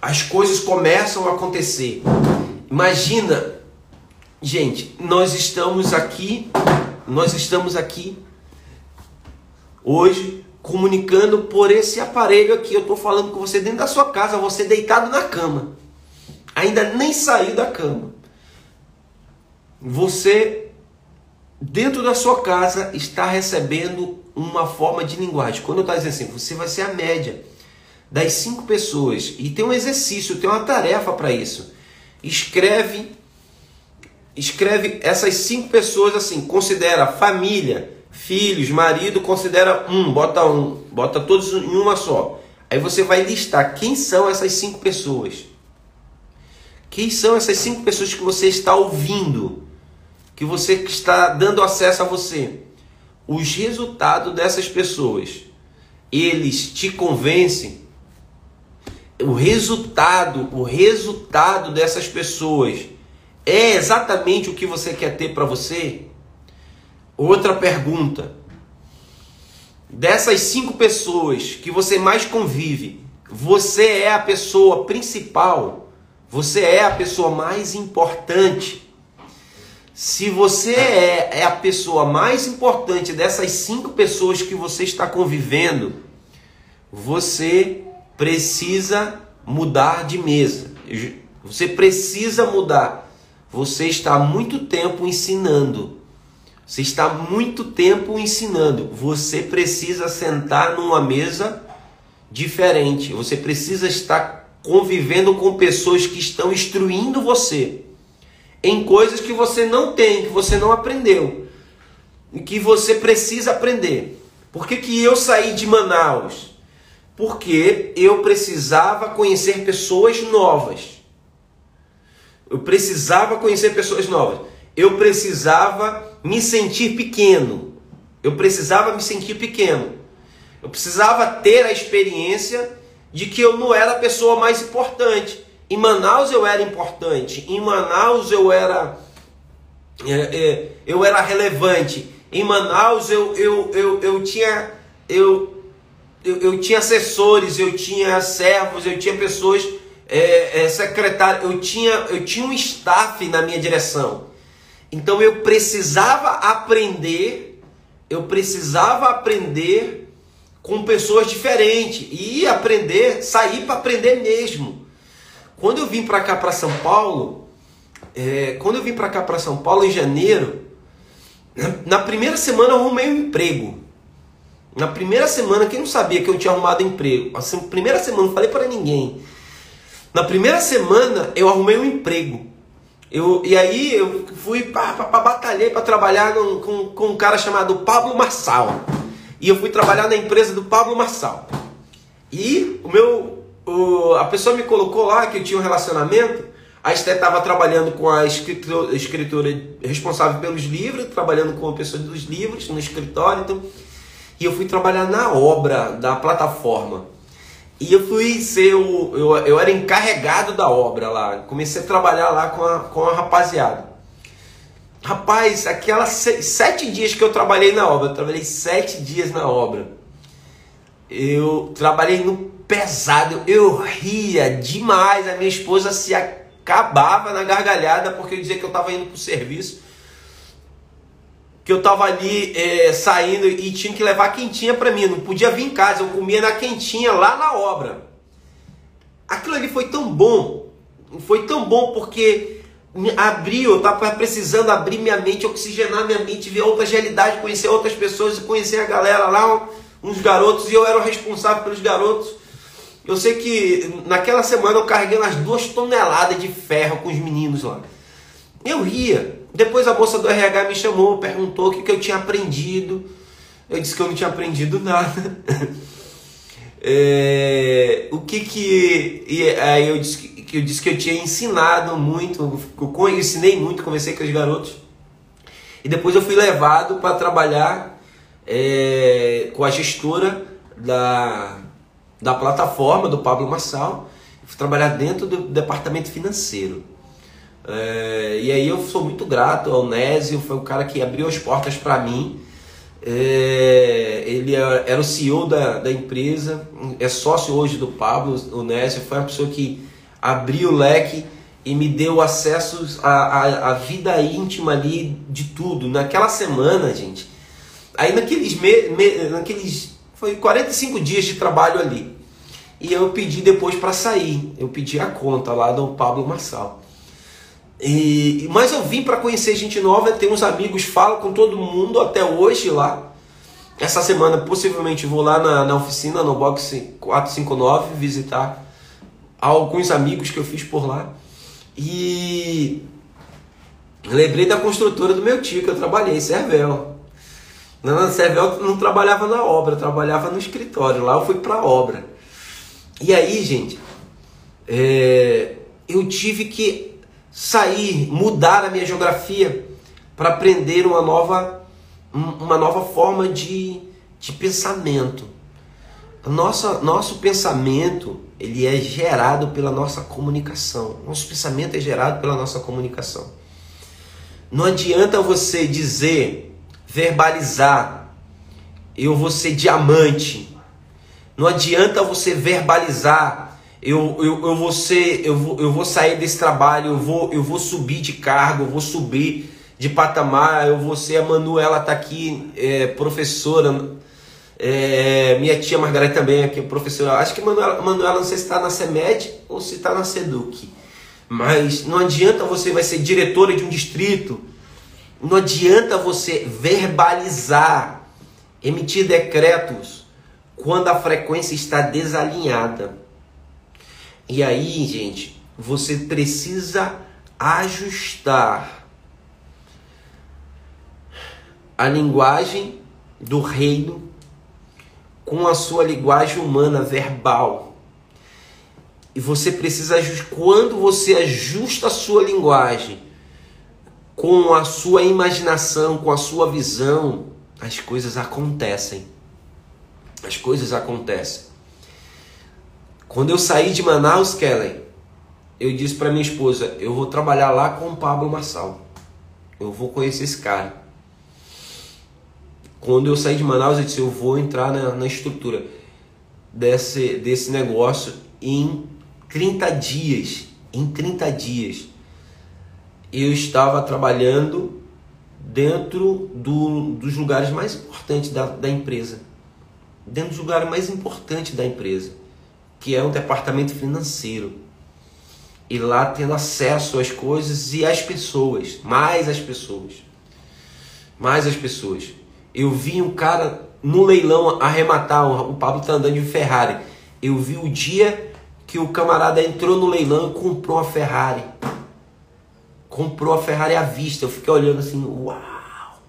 As coisas começam a acontecer. Imagina Gente, nós estamos aqui, nós estamos aqui hoje comunicando por esse aparelho aqui. Eu estou falando com você dentro da sua casa, você deitado na cama, ainda nem saiu da cama. Você, dentro da sua casa, está recebendo uma forma de linguagem. Quando eu estou dizendo assim, você vai ser a média das cinco pessoas e tem um exercício, tem uma tarefa para isso. Escreve escreve essas cinco pessoas assim, considera família, filhos, marido, considera um, bota um, bota todos em uma só. Aí você vai listar quem são essas cinco pessoas. Quem são essas cinco pessoas que você está ouvindo, que você está dando acesso a você? Os resultados dessas pessoas, eles te convencem? O resultado, o resultado dessas pessoas é exatamente o que você quer ter para você? Outra pergunta. Dessas cinco pessoas que você mais convive, você é a pessoa principal? Você é a pessoa mais importante? Se você é, é a pessoa mais importante dessas cinco pessoas que você está convivendo, você precisa mudar de mesa. Você precisa mudar você está muito tempo ensinando. Você está muito tempo ensinando. Você precisa sentar numa mesa diferente. Você precisa estar convivendo com pessoas que estão instruindo você em coisas que você não tem, que você não aprendeu e que você precisa aprender. Por que, que eu saí de Manaus? Porque eu precisava conhecer pessoas novas. Eu precisava conhecer pessoas novas. Eu precisava me sentir pequeno. Eu precisava me sentir pequeno. Eu precisava ter a experiência de que eu não era a pessoa mais importante. Em Manaus eu era importante. Em Manaus eu era é, é, eu era relevante. Em Manaus eu, eu, eu, eu tinha eu, eu, eu tinha assessores, eu tinha servos, eu tinha pessoas é, é, eu tinha, eu tinha um staff na minha direção. Então eu precisava aprender, eu precisava aprender com pessoas diferentes e aprender, sair para aprender mesmo. Quando eu vim para cá para São Paulo, é, quando eu vim para cá para São Paulo em janeiro, na, na primeira semana eu arrumei um emprego. Na primeira semana, quem não sabia que eu tinha arrumado emprego? Assim, primeira semana, não falei para ninguém. Na primeira semana eu arrumei um emprego. Eu, e aí eu fui para batalhar para trabalhar com, com, com um cara chamado Pablo Marçal. E eu fui trabalhar na empresa do Pablo Marçal. E o meu, o, a pessoa me colocou lá que eu tinha um relacionamento. A Esté estava trabalhando com a escritora, escritora, responsável pelos livros, trabalhando com a pessoa dos livros no escritório. Então, e eu fui trabalhar na obra da plataforma. E eu fui ser o. Eu, eu era encarregado da obra lá. Comecei a trabalhar lá com a, com a rapaziada. Rapaz, aquelas sete dias que eu trabalhei na obra, eu trabalhei sete dias na obra. Eu trabalhei no pesado, eu ria demais. A minha esposa se acabava na gargalhada porque eu dizia que eu estava indo para o serviço que eu tava ali é, saindo e tinha que levar quentinha para mim, não podia vir em casa, eu comia na quentinha lá na obra. Aquilo ali foi tão bom, foi tão bom porque abriu, eu tava precisando abrir minha mente, oxigenar minha mente, ver outras realidades, conhecer outras pessoas, conhecer a galera lá, uns garotos, e eu era o responsável pelos garotos. Eu sei que naquela semana eu carreguei umas duas toneladas de ferro com os meninos lá. Eu ria. Depois a moça do RH me chamou, perguntou o que, que eu tinha aprendido. Eu disse que eu não tinha aprendido nada. <laughs> é, o que que. E aí eu disse que, eu disse que eu tinha ensinado muito, eu ensinei muito, comecei com os garotos. E depois eu fui levado para trabalhar é, com a gestora da, da plataforma do Pablo Massal. Fui trabalhar dentro do departamento financeiro. É, e aí eu sou muito grato ao Nésio, foi o cara que abriu as portas para mim. É, ele é, era o CEO da, da empresa, é sócio hoje do Pablo, o Nésio, foi a pessoa que abriu o leque e me deu acesso à, à, à, vida íntima ali de tudo. Naquela semana, gente, aí naqueles, me, me, naqueles foi 45 dias de trabalho ali. E eu pedi depois para sair, eu pedi a conta lá do Pablo Marçal. E, mas eu vim para conhecer gente nova, ter uns amigos, falo com todo mundo até hoje lá. Essa semana possivelmente vou lá na, na oficina, no box 459, visitar alguns amigos que eu fiz por lá. E lembrei da construtora do meu tio que eu trabalhei, Servel. Na Servel não trabalhava na obra, trabalhava no escritório. Lá eu fui para a obra. E aí, gente, é, eu tive que sair, mudar a minha geografia para aprender uma nova, uma nova forma de, de pensamento. Nossa, nosso pensamento ele é gerado pela nossa comunicação. Nosso pensamento é gerado pela nossa comunicação. Não adianta você dizer, verbalizar, eu vou ser diamante. Não adianta você verbalizar, eu, eu, eu vou ser, eu vou, eu vou sair desse trabalho, eu vou, eu vou subir de cargo, eu vou subir de patamar, eu vou ser a Manuela tá aqui, é, professora, é, minha tia Margarida também aqui, professora. Acho que Manuela, Manuela não sei se está na CEMED ou se está na SEDUC. Mas não adianta você vai ser diretora de um distrito, não adianta você verbalizar, emitir decretos quando a frequência está desalinhada. E aí, gente, você precisa ajustar a linguagem do reino com a sua linguagem humana verbal. E você precisa. Quando você ajusta a sua linguagem com a sua imaginação, com a sua visão, as coisas acontecem. As coisas acontecem. Quando eu saí de Manaus, Kellen, eu disse para minha esposa: eu vou trabalhar lá com o Pablo Marçal. Eu vou conhecer esse cara. Quando eu saí de Manaus, eu disse: eu vou entrar na, na estrutura desse, desse negócio em 30 dias. Em 30 dias, eu estava trabalhando dentro do, dos lugares mais importantes da, da empresa. Dentro dos lugares mais importantes da empresa que é um departamento financeiro. E lá tendo acesso às coisas e às pessoas, mais as pessoas. Mais as pessoas. Eu vi um cara no leilão arrematar, o Pablo tá andando de Ferrari. Eu vi o dia que o camarada entrou no leilão e comprou a Ferrari. Comprou a Ferrari à vista. Eu fiquei olhando assim, uau!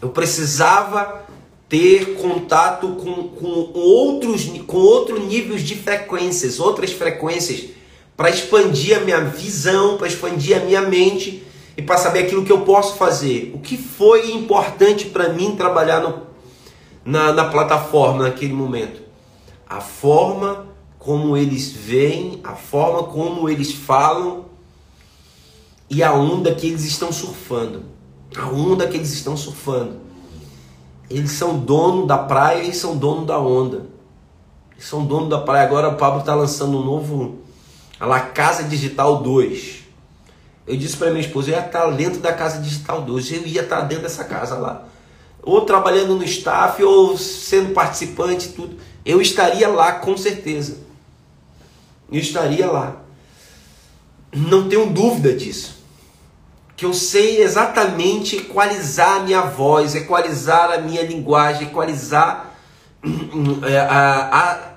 Eu precisava ter contato com, com outros com outros níveis de frequências, outras frequências para expandir a minha visão, para expandir a minha mente e para saber aquilo que eu posso fazer. O que foi importante para mim trabalhar no, na, na plataforma naquele momento? A forma como eles veem, a forma como eles falam e a onda que eles estão surfando. A onda que eles estão surfando. Eles são dono da praia e são dono da onda. Eles são dono da praia. Agora o Pablo está lançando um novo. A La Casa Digital 2. Eu disse para minha esposa, eu ia estar dentro da Casa Digital 2. Eu ia estar dentro dessa casa lá. Ou trabalhando no staff, ou sendo participante, tudo. Eu estaria lá com certeza. Eu estaria lá. Não tenho dúvida disso que eu sei exatamente equalizar a minha voz, equalizar a minha linguagem, equalizar é, a,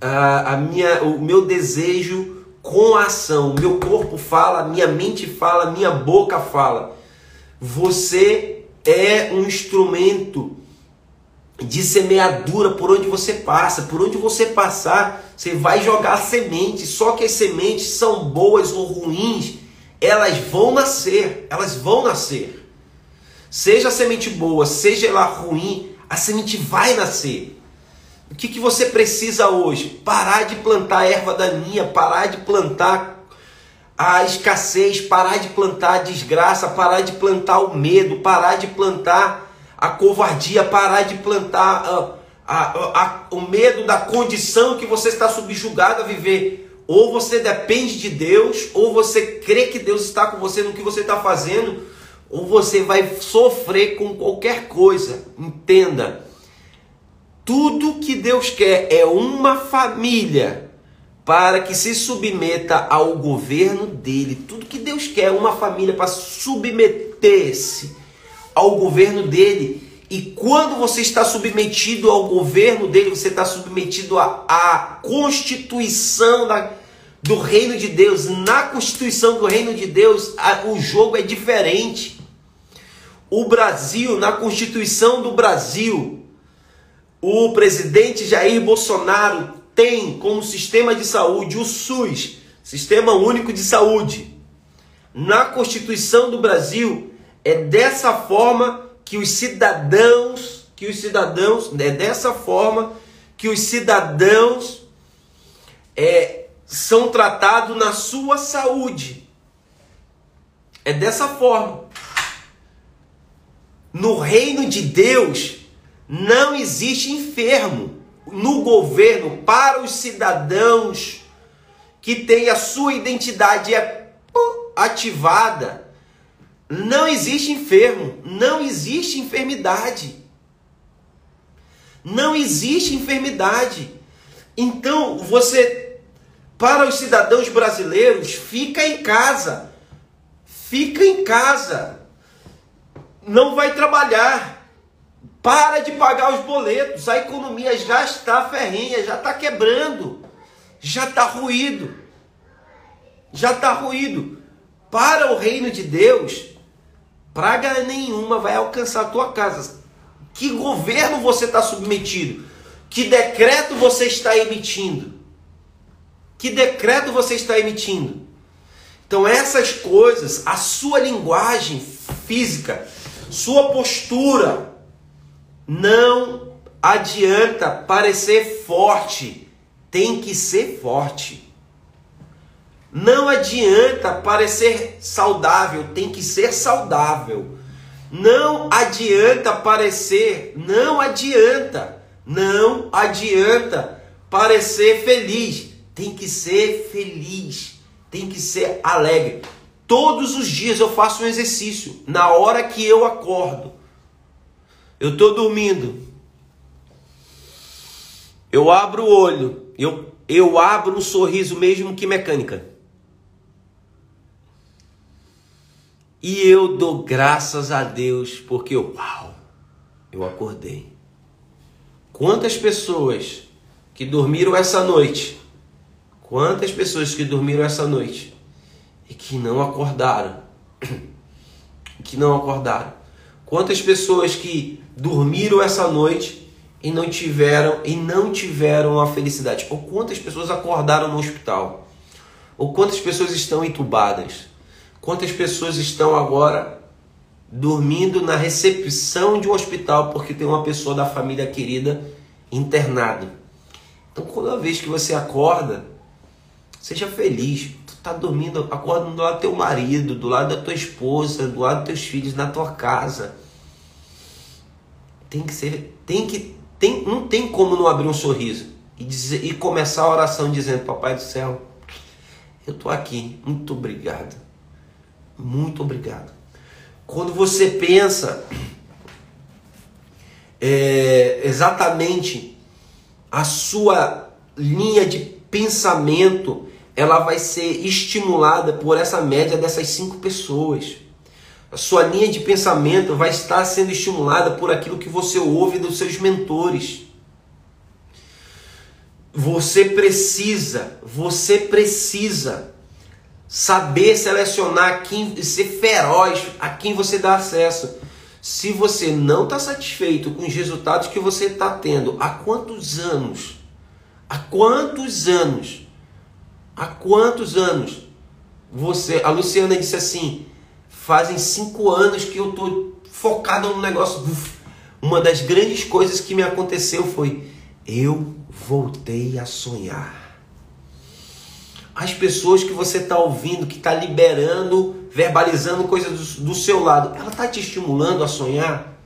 a, a, a minha, o meu desejo com a ação. Meu corpo fala, minha mente fala, minha boca fala. Você é um instrumento de semeadura por onde você passa. Por onde você passar, você vai jogar sementes. Só que as sementes são boas ou ruins elas vão nascer, elas vão nascer. Seja a semente boa, seja ela ruim, a semente vai nascer. O que, que você precisa hoje? Parar de plantar erva daninha, parar de plantar a escassez, parar de plantar a desgraça, parar de plantar o medo, parar de plantar a covardia, parar de plantar a, a, a, o medo da condição que você está subjugado a viver. Ou você depende de Deus, ou você crê que Deus está com você no que você está fazendo, ou você vai sofrer com qualquer coisa. Entenda. Tudo que Deus quer é uma família para que se submeta ao governo dele. Tudo que Deus quer é uma família para submeter-se ao governo dele. E quando você está submetido ao governo dele, você está submetido à, à constituição da, do reino de Deus. Na constituição do reino de Deus, a, o jogo é diferente. O Brasil, na constituição do Brasil, o presidente Jair Bolsonaro tem como sistema de saúde o SUS, Sistema Único de Saúde. Na Constituição do Brasil, é dessa forma que os cidadãos, que os cidadãos, é dessa forma que os cidadãos é, são tratados na sua saúde. É dessa forma. No reino de Deus não existe enfermo. No governo, para os cidadãos que têm a sua identidade é ativada, não existe enfermo, não existe enfermidade. Não existe enfermidade. Então, você, para os cidadãos brasileiros, fica em casa. Fica em casa. Não vai trabalhar. Para de pagar os boletos. A economia já está ferrenha, já está quebrando. Já está ruído. Já está ruído. Para o reino de Deus, Praga nenhuma vai alcançar a tua casa. Que governo você está submetido? Que decreto você está emitindo? Que decreto você está emitindo? Então, essas coisas, a sua linguagem física, sua postura, não adianta parecer forte, tem que ser forte. Não adianta parecer saudável, tem que ser saudável. Não adianta parecer, não adianta, não adianta parecer feliz, tem que ser feliz, tem que ser alegre. Todos os dias eu faço um exercício, na hora que eu acordo. Eu estou dormindo. Eu abro o olho, eu, eu abro um sorriso mesmo que mecânica. E eu dou graças a Deus porque, uau, eu acordei. Quantas pessoas que dormiram essa noite, quantas pessoas que dormiram essa noite e que não acordaram, <clears throat> que não acordaram. Quantas pessoas que dormiram essa noite e não tiveram e não tiveram a felicidade? Ou quantas pessoas acordaram no hospital? Ou quantas pessoas estão entubadas? Quantas pessoas estão agora dormindo na recepção de um hospital porque tem uma pessoa da família querida internado? Então, toda vez que você acorda, seja feliz. Tu tá dormindo, acorda do lado do teu marido, do lado da tua esposa, do lado dos teus filhos, na tua casa. Tem que ser, tem que, tem, não tem como não abrir um sorriso e, dizer, e começar a oração dizendo: Papai do céu, eu tô aqui, muito obrigado, muito obrigado. Quando você pensa é, exatamente a sua linha de pensamento ela vai ser estimulada por essa média dessas cinco pessoas. A sua linha de pensamento vai estar sendo estimulada por aquilo que você ouve dos seus mentores. Você precisa, você precisa saber selecionar quem, ser feroz a quem você dá acesso. Se você não está satisfeito com os resultados que você está tendo, há quantos anos? Há quantos anos? Há quantos anos? Você, a Luciana disse assim, fazem cinco anos que eu estou focado no negócio. Uma das grandes coisas que me aconteceu foi eu voltei a sonhar. As pessoas que você está ouvindo, que está liberando, verbalizando coisas do, do seu lado, ela está te estimulando a sonhar?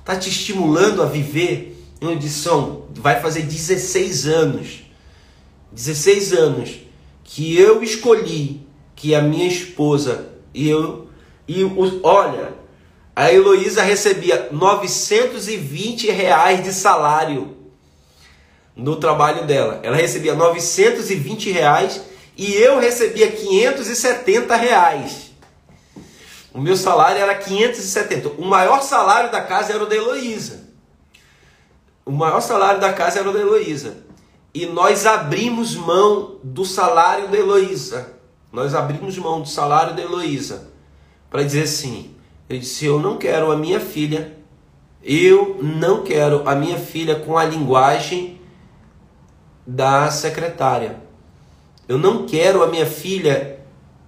Está te estimulando a viver? Uma edição vai fazer 16 anos. 16 anos que eu escolhi que a minha esposa e eu e olha, a Heloísa recebia 920 reais de salário no trabalho dela. Ela recebia 920 reais e eu recebia 570 reais. O meu salário era 570. O maior salário da casa era o da Heloísa. O maior salário da casa era o da Heloísa. E nós abrimos mão do salário da Heloísa. Nós abrimos mão do salário da Heloísa. Para dizer assim: eu disse, eu não quero a minha filha. Eu não quero a minha filha com a linguagem da secretária. Eu não quero a minha filha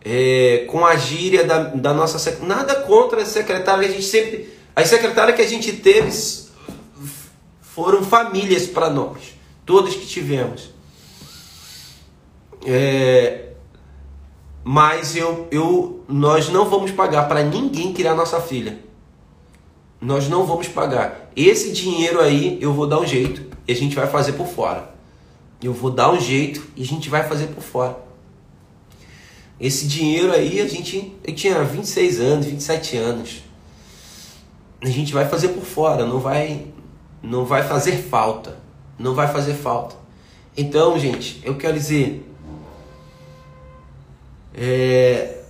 é, com a gíria da, da nossa secretária. Nada contra a secretária. A gente sempre. As secretárias que a gente teve foram famílias para nós, todas que tivemos. É, mas eu, eu, nós não vamos pagar para ninguém criar nossa filha. Nós não vamos pagar. Esse dinheiro aí eu vou dar um jeito e a gente vai fazer por fora. Eu vou dar um jeito e a gente vai fazer por fora. Esse dinheiro aí a gente. Eu tinha 26 anos, 27 anos. A gente vai fazer por fora, não vai não vai fazer falta. Não vai fazer falta. Então, gente, eu quero dizer, é,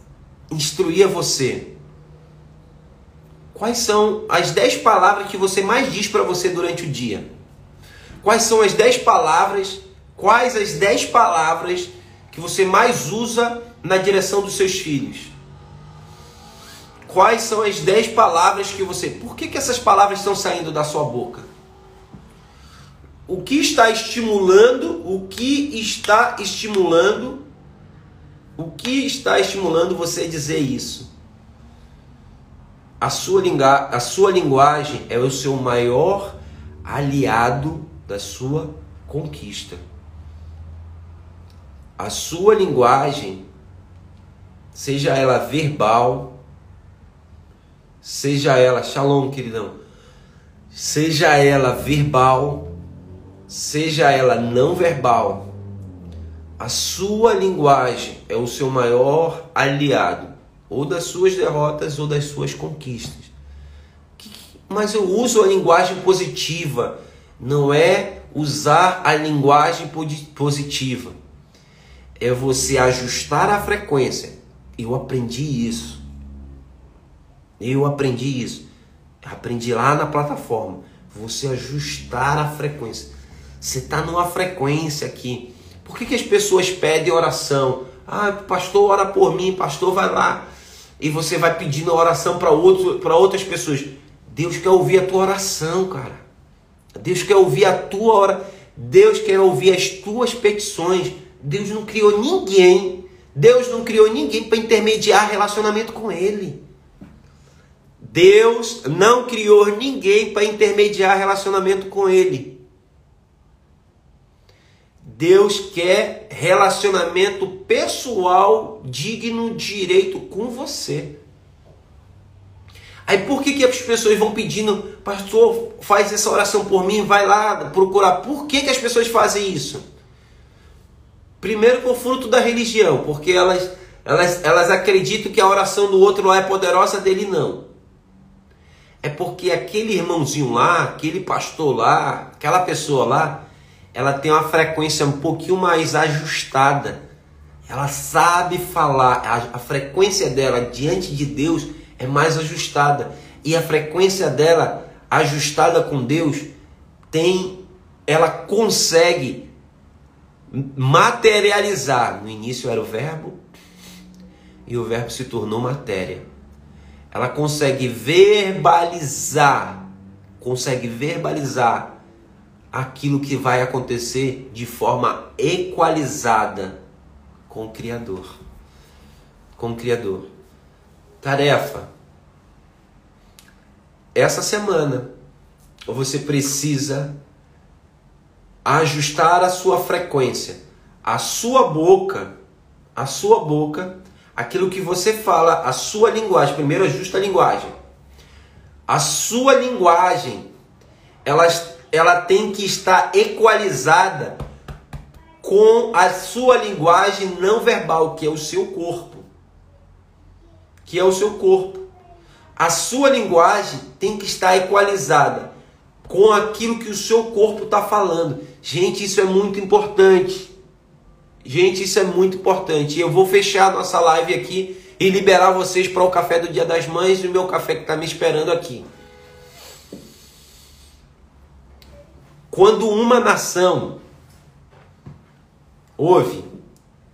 instruir a você. Quais são as 10 palavras que você mais diz para você durante o dia? Quais são as 10 palavras, quais as 10 palavras que você mais usa na direção dos seus filhos? Quais são as 10 palavras que você. Por que, que essas palavras estão saindo da sua boca? O que está estimulando, o que está estimulando, o que está estimulando você dizer isso? A sua, a sua linguagem é o seu maior aliado da sua conquista. A sua linguagem, seja ela verbal, seja ela, shalom, queridão, seja ela verbal, seja ela não verbal, a sua linguagem é o seu maior aliado, ou das suas derrotas ou das suas conquistas. Mas eu uso a linguagem positiva, não é usar a linguagem positiva. É você ajustar a frequência. Eu aprendi isso. Eu aprendi isso. Aprendi lá na plataforma. Você ajustar a frequência. Você está numa frequência aqui. Por que, que as pessoas pedem oração? Ah, pastor, ora por mim, pastor, vai lá. E você vai pedindo oração para outras pessoas. Deus quer ouvir a tua oração, cara. Deus quer ouvir a tua hora. Deus quer ouvir as tuas petições. Deus não criou ninguém. Deus não criou ninguém para intermediar relacionamento com Ele. Deus não criou ninguém para intermediar relacionamento com Ele. Deus quer relacionamento pessoal digno direito com você. Aí por que, que as pessoas vão pedindo, pastor, faz essa oração por mim, vai lá procurar. Por que, que as pessoas fazem isso? Primeiro com fruto da religião, porque elas, elas, elas acreditam que a oração do outro lá é poderosa, dele não. É porque aquele irmãozinho lá, aquele pastor lá, aquela pessoa lá, ela tem uma frequência um pouquinho mais ajustada. Ela sabe falar, a, a frequência dela diante de Deus é mais ajustada. E a frequência dela ajustada com Deus tem ela consegue materializar. No início era o verbo e o verbo se tornou matéria. Ela consegue verbalizar, consegue verbalizar aquilo que vai acontecer de forma equalizada com o Criador. Com o Criador. Tarefa. Essa semana você precisa ajustar a sua frequência, a sua boca, a sua boca, aquilo que você fala, a sua linguagem. Primeiro ajusta a linguagem. A sua linguagem, ela, ela tem que estar equalizada com a sua linguagem não verbal, que é o seu corpo que é o seu corpo. A sua linguagem tem que estar equalizada com aquilo que o seu corpo está falando. Gente, isso é muito importante. Gente, isso é muito importante. Eu vou fechar nossa live aqui e liberar vocês para o café do Dia das Mães e o meu café que está me esperando aqui. Quando uma nação ouve,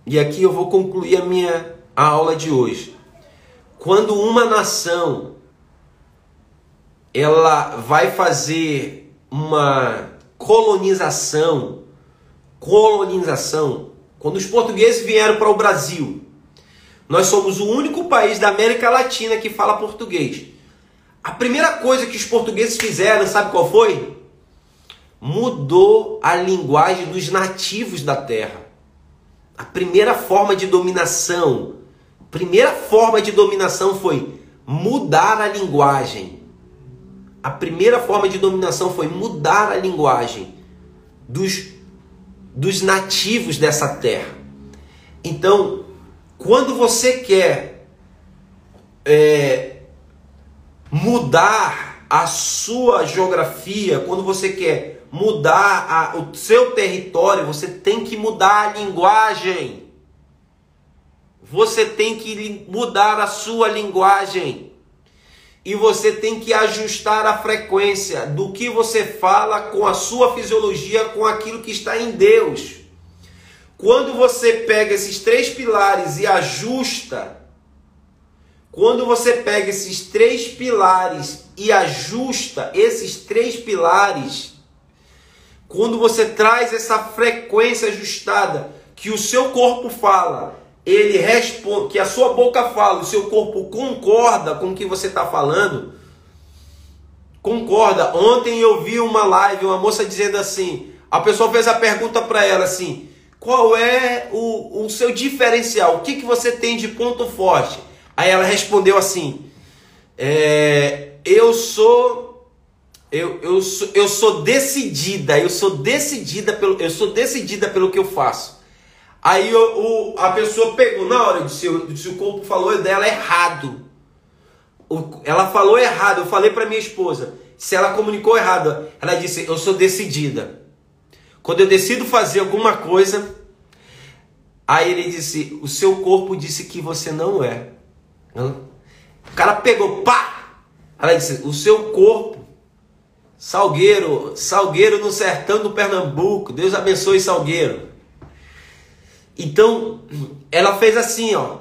e aqui eu vou concluir a minha aula de hoje. Quando uma nação ela vai fazer uma colonização, colonização, quando os portugueses vieram para o Brasil, nós somos o único país da América Latina que fala português. A primeira coisa que os portugueses fizeram, sabe qual foi? Mudou a linguagem dos nativos da terra. A primeira forma de dominação primeira forma de dominação foi mudar a linguagem. A primeira forma de dominação foi mudar a linguagem dos, dos nativos dessa terra. Então, quando você quer é, mudar a sua geografia, quando você quer mudar a, o seu território, você tem que mudar a linguagem você tem que mudar a sua linguagem. E você tem que ajustar a frequência do que você fala com a sua fisiologia, com aquilo que está em Deus. Quando você pega esses três pilares e ajusta, quando você pega esses três pilares e ajusta esses três pilares, quando você traz essa frequência ajustada que o seu corpo fala, ele responde, que a sua boca fala, o seu corpo concorda com o que você está falando, concorda. Ontem eu vi uma live, uma moça dizendo assim, a pessoa fez a pergunta para ela assim, qual é o, o seu diferencial? O que, que você tem de ponto forte? Aí ela respondeu assim, é, eu sou eu, eu, sou, eu sou decidida, eu sou decidida pelo, eu sou decidida pelo que eu faço. Aí o, a pessoa pegou, na hora, disse, disse o corpo falou dela errado. O, ela falou errado. Eu falei para minha esposa. Se ela comunicou errado, ela disse: Eu sou decidida. Quando eu decido fazer alguma coisa, aí ele disse: O seu corpo disse que você não é. O cara pegou, pá! Ela disse: O seu corpo, Salgueiro, Salgueiro no sertão do Pernambuco. Deus abençoe Salgueiro. Então, ela fez assim, ó.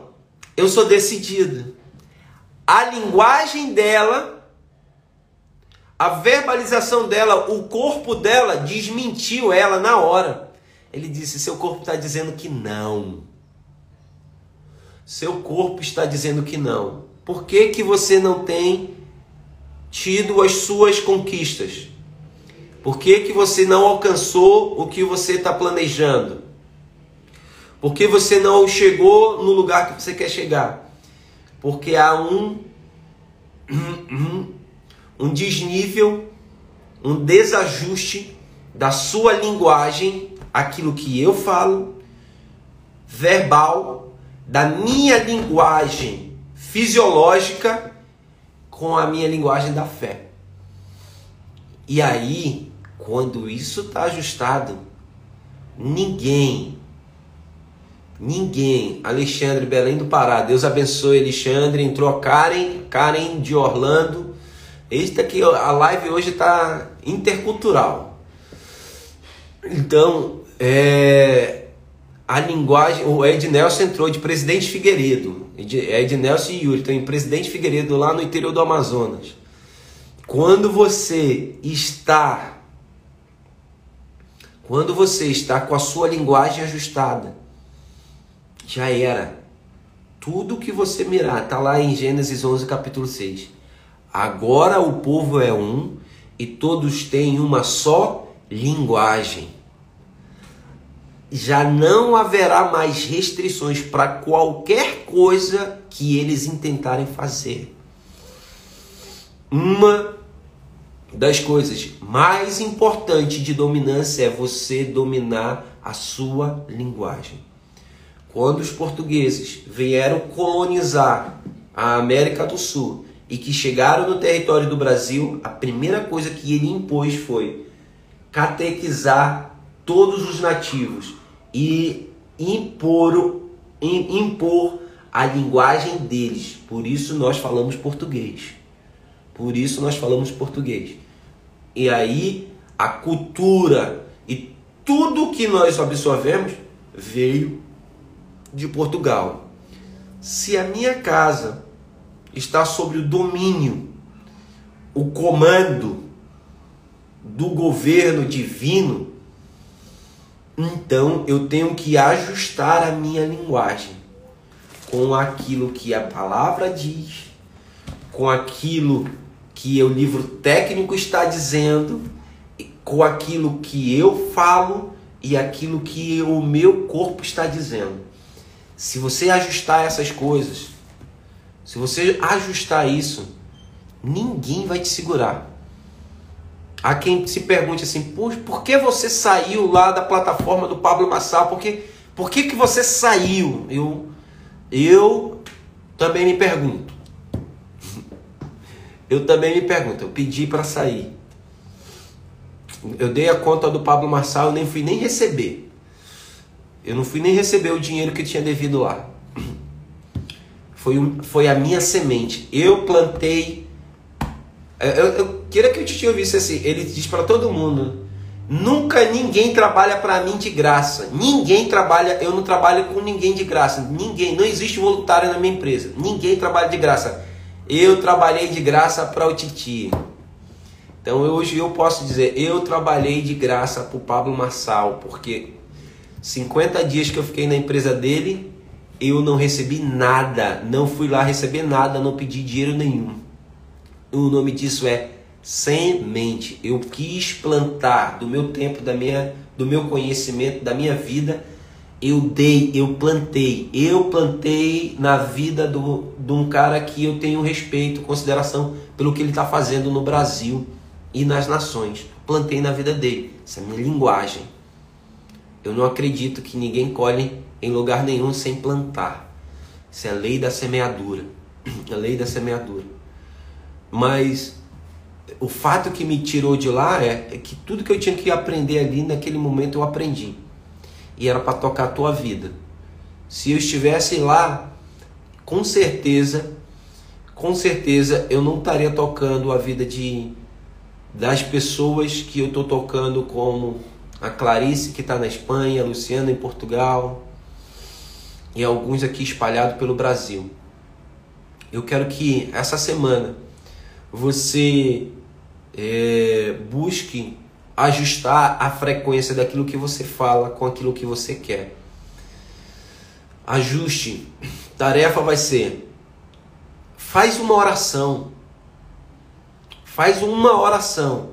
Eu sou decidida. A linguagem dela A verbalização dela, o corpo dela desmentiu ela na hora. Ele disse: Seu corpo está dizendo que não. Seu corpo está dizendo que não. Por que, que você não tem tido as suas conquistas? Por que, que você não alcançou o que você está planejando? Por que você não chegou no lugar que você quer chegar? Porque há um, um desnível, um desajuste da sua linguagem, aquilo que eu falo, verbal, da minha linguagem fisiológica com a minha linguagem da fé. E aí, quando isso está ajustado, ninguém, ninguém, Alexandre Belém do Pará, Deus abençoe Alexandre, entrou Karen, Karen de Orlando. Eita que a live hoje está intercultural. Então, é, a linguagem, o Ed Nelson entrou de Presidente Figueiredo, Ed Nelson e Yuri, estão em Presidente Figueiredo lá no interior do Amazonas. Quando você está quando você está com a sua linguagem ajustada, já era. Tudo que você mirar, está lá em Gênesis 11, capítulo 6. Agora o povo é um e todos têm uma só linguagem. Já não haverá mais restrições para qualquer coisa que eles intentarem fazer. Uma das coisas mais importantes de dominância é você dominar a sua linguagem. Quando os portugueses vieram colonizar a América do Sul e que chegaram no território do Brasil, a primeira coisa que ele impôs foi catequizar todos os nativos e impor, impor a linguagem deles. Por isso nós falamos português. Por isso nós falamos português. E aí a cultura e tudo que nós absorvemos veio de Portugal. Se a minha casa está sob o domínio, o comando do governo divino, então eu tenho que ajustar a minha linguagem com aquilo que a palavra diz, com aquilo que o livro técnico está dizendo, com aquilo que eu falo e aquilo que o meu corpo está dizendo. Se você ajustar essas coisas, se você ajustar isso, ninguém vai te segurar. Há quem se pergunte assim, por, por que você saiu lá da plataforma do Pablo Massal? Por que, por que, que você saiu? Eu, eu também me pergunto. Eu também me pergunto, eu pedi para sair. Eu dei a conta do Pablo Marçal, eu nem fui nem receber. Eu não fui nem receber o dinheiro que tinha devido lá. Foi, foi a minha semente. Eu plantei. Eu, eu, eu queria que te tinha visto assim. Ele diz para todo mundo: nunca ninguém trabalha para mim de graça. Ninguém trabalha. Eu não trabalho com ninguém de graça. Ninguém. Não existe voluntário na minha empresa. Ninguém trabalha de graça. Eu trabalhei de graça para o Titi. Então hoje eu posso dizer, eu trabalhei de graça para o Pablo Marçal, porque 50 dias que eu fiquei na empresa dele, eu não recebi nada, não fui lá receber nada, não pedi dinheiro nenhum. O nome disso é semente. Eu quis plantar do meu tempo, da minha, do meu conhecimento, da minha vida eu dei, eu plantei, eu plantei na vida do, de um cara que eu tenho respeito, consideração pelo que ele está fazendo no Brasil e nas nações. Plantei na vida dele. Essa é a minha linguagem. Eu não acredito que ninguém colhe em lugar nenhum sem plantar. Isso é a lei da semeadura. A <clears throat> lei da semeadura. Mas o fato que me tirou de lá é, é que tudo que eu tinha que aprender ali naquele momento eu aprendi e era para tocar a tua vida. Se eu estivesse lá, com certeza, com certeza eu não estaria tocando a vida de das pessoas que eu estou tocando, como a Clarice que está na Espanha, a Luciana em Portugal e alguns aqui espalhados pelo Brasil. Eu quero que essa semana você é, busque ajustar a frequência daquilo que você fala com aquilo que você quer. Ajuste. Tarefa vai ser: faz uma oração. Faz uma oração.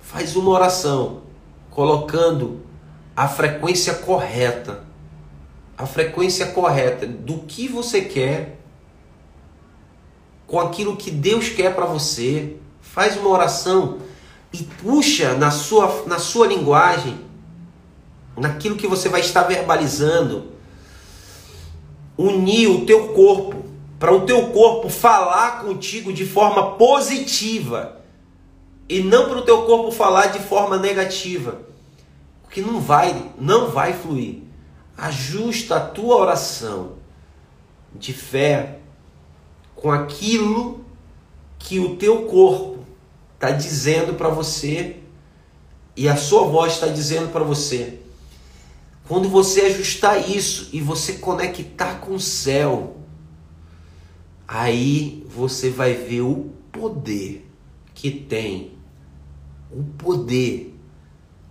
Faz uma oração colocando a frequência correta. A frequência correta do que você quer com aquilo que Deus quer para você. Faz uma oração e puxa na sua, na sua linguagem, naquilo que você vai estar verbalizando, unir o teu corpo, para o teu corpo falar contigo de forma positiva e não para o teu corpo falar de forma negativa, porque não vai, não vai fluir. Ajusta a tua oração de fé com aquilo que o teu corpo está dizendo para você e a sua voz está dizendo para você. Quando você ajustar isso e você conectar com o céu, aí você vai ver o poder que tem, o poder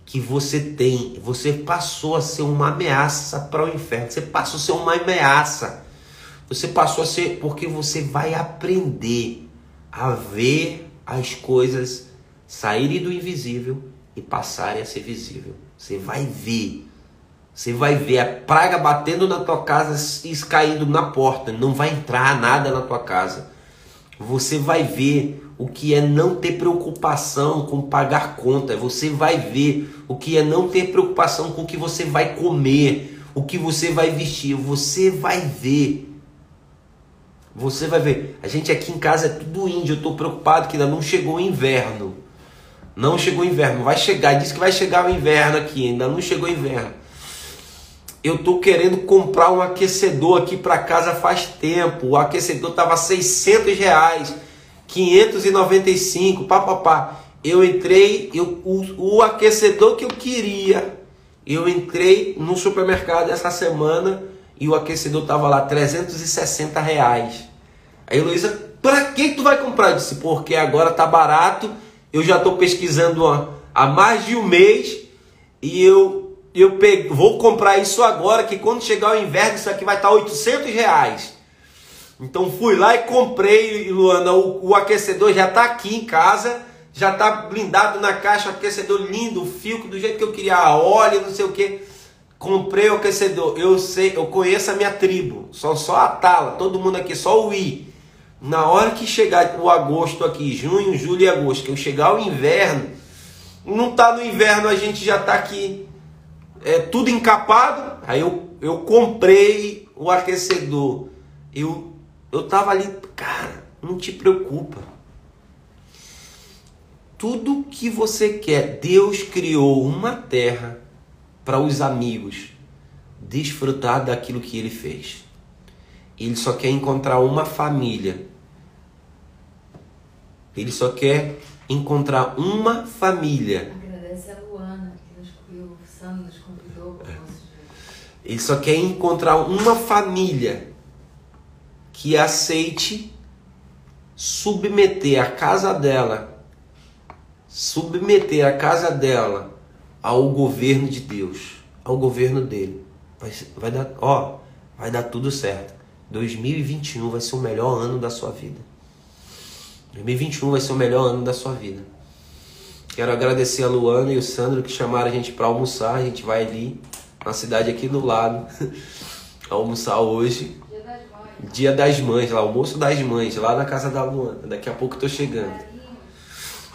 que você tem. Você passou a ser uma ameaça para o inferno. Você passou a ser uma ameaça. Você passou a ser porque você vai aprender a ver as coisas saírem do invisível e passarem a ser visível. Você vai ver. Você vai ver a praga batendo na tua casa e caindo na porta. Não vai entrar nada na tua casa. Você vai ver o que é não ter preocupação com pagar conta. Você vai ver o que é não ter preocupação com o que você vai comer, o que você vai vestir. Você vai ver você vai ver. A gente aqui em casa é tudo índio. Eu estou preocupado que ainda não chegou o inverno. Não chegou o inverno. Vai chegar. Diz que vai chegar o inverno aqui. Ainda não chegou o inverno. Eu estou querendo comprar um aquecedor aqui para casa faz tempo. O aquecedor estava 600 reais. 595. Papapá. Eu entrei. Eu, o, o aquecedor que eu queria. Eu entrei no supermercado essa semana e o aquecedor tava lá 360 reais. Aí Luísa, para que tu vai comprar? Eu disse, porque agora tá barato, eu já estou pesquisando há, há mais de um mês e eu, eu pego, vou comprar isso agora, que quando chegar o inverno isso aqui vai estar tá 800 reais. Então fui lá e comprei, Luana, o, o aquecedor já está aqui em casa, já está blindado na caixa, aquecedor lindo, o fio do jeito que eu queria, óleo, não sei o que. Comprei o aquecedor. Eu sei, eu conheço a minha tribo. Só só a Tala, todo mundo aqui, só o I. Na hora que chegar o agosto aqui, junho, julho e agosto, que eu chegar o inverno, não tá no inverno, a gente já tá aqui é tudo encapado. Aí eu, eu comprei o aquecedor. Eu eu tava ali, cara, não te preocupa. Tudo que você quer, Deus criou uma terra para os amigos desfrutar daquilo que ele fez. Ele só quer encontrar uma família. Ele só quer encontrar uma família. Agradece a Luana, que nos, o Sandro nos convidou para o nosso Ele só quer encontrar uma família que aceite submeter a casa dela, submeter a casa dela ao governo de Deus, ao governo dele. Vai, vai dar, ó, vai dar tudo certo. 2021 vai ser o melhor ano da sua vida. 2021 vai ser o melhor ano da sua vida. Quero agradecer a Luana e o Sandro que chamaram a gente para almoçar. A gente vai ali na cidade aqui do lado <laughs> almoçar hoje. Dia das Mães. Dia das Mães, lá, almoço das mães, lá na casa da Luana. Daqui a pouco eu tô chegando.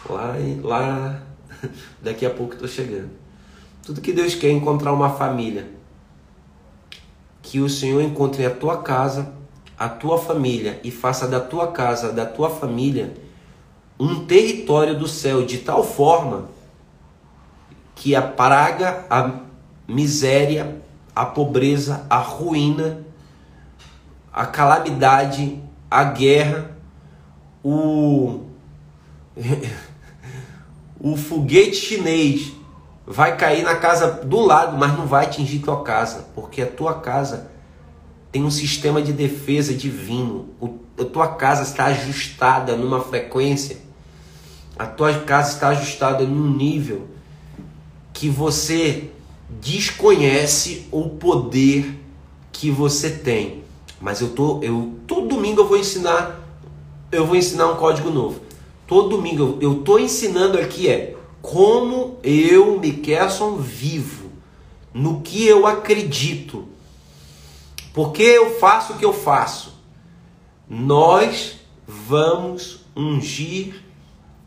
Lá, lá <laughs> Daqui a pouco estou chegando. Tudo que Deus quer é encontrar uma família. Que o Senhor encontre a tua casa, a tua família e faça da tua casa, da tua família, um território do céu de tal forma que a praga, a miséria, a pobreza, a ruína, a calamidade, a guerra, o o foguete chinês vai cair na casa do lado, mas não vai atingir tua casa, porque a tua casa tem um sistema de defesa divino. O, a tua casa está ajustada numa frequência a tua casa está ajustada num nível que você desconhece o poder que você tem. Mas eu tô, eu todo domingo eu vou ensinar, eu vou ensinar um código novo. Todo domingo eu, tô ensinando aqui é como eu, Mikelson, vivo, no que eu acredito, porque eu faço o que eu faço. Nós vamos ungir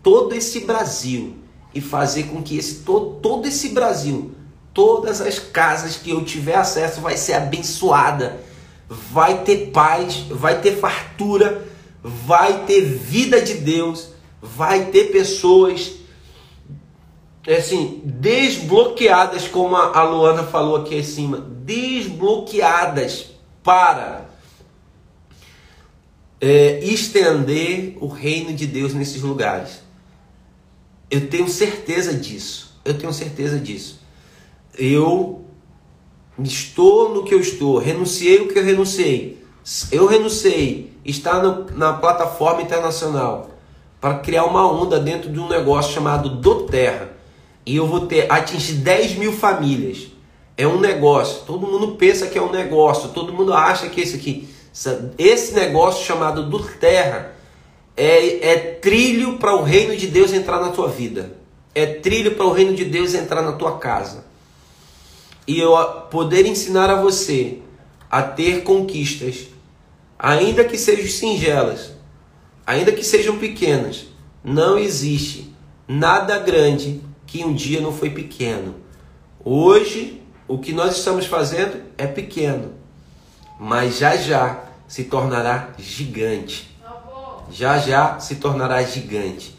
todo esse Brasil e fazer com que esse todo, todo esse Brasil, todas as casas que eu tiver acesso vai ser abençoada, vai ter paz, vai ter fartura, vai ter vida de Deus, vai ter pessoas assim, desbloqueadas, como a Luana falou aqui acima, desbloqueadas para é, estender o reino de Deus nesses lugares. Eu tenho certeza disso. Eu tenho certeza disso. Eu estou no que eu estou, renunciei o que eu renunciei. Eu renunciei estar no, na plataforma internacional para criar uma onda dentro de um negócio chamado Do Terra. E eu vou ter atingir 10 mil famílias. É um negócio. Todo mundo pensa que é um negócio. Todo mundo acha que esse aqui. Esse negócio chamado Do Terra é, é trilho para o reino de Deus entrar na tua vida. É trilho para o reino de Deus entrar na tua casa. E eu poder ensinar a você a ter conquistas, ainda que sejam singelas, ainda que sejam pequenas, não existe nada grande que um dia não foi pequeno. Hoje, o que nós estamos fazendo é pequeno, mas já já se tornará gigante já já se tornará gigante.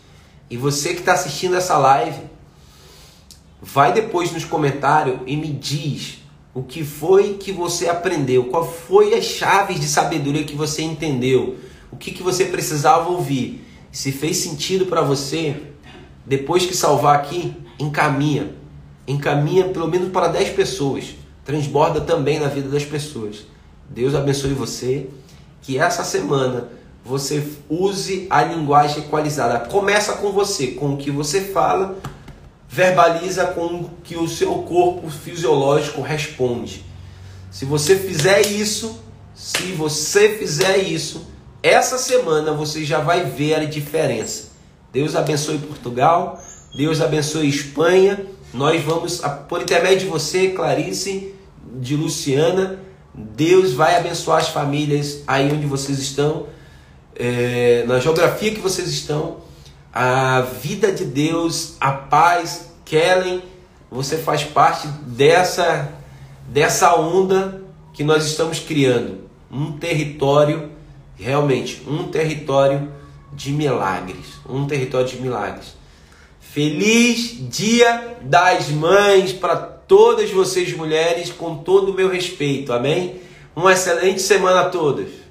E você que está assistindo essa live, vai depois nos comentários e me diz o que foi que você aprendeu, qual foi as chaves de sabedoria que você entendeu, o que, que você precisava ouvir. Se fez sentido para você, depois que salvar aqui, encaminha. Encaminha pelo menos para 10 pessoas. Transborda também na vida das pessoas. Deus abençoe você. Que essa semana você use a linguagem equalizada. Começa com você, com o que você fala, verbaliza com o que o seu corpo fisiológico responde. Se você fizer isso, se você fizer isso, essa semana você já vai ver a diferença. Deus abençoe Portugal, Deus abençoe Espanha. Nós vamos, por intermédio de você, Clarice, de Luciana, Deus vai abençoar as famílias aí onde vocês estão é, na geografia que vocês estão, a vida de Deus, a paz, Kellen, você faz parte dessa, dessa onda que nós estamos criando. Um território, realmente, um território de milagres. Um território de milagres. Feliz Dia das Mães para todas vocês mulheres, com todo o meu respeito. Amém? Uma excelente semana a todos.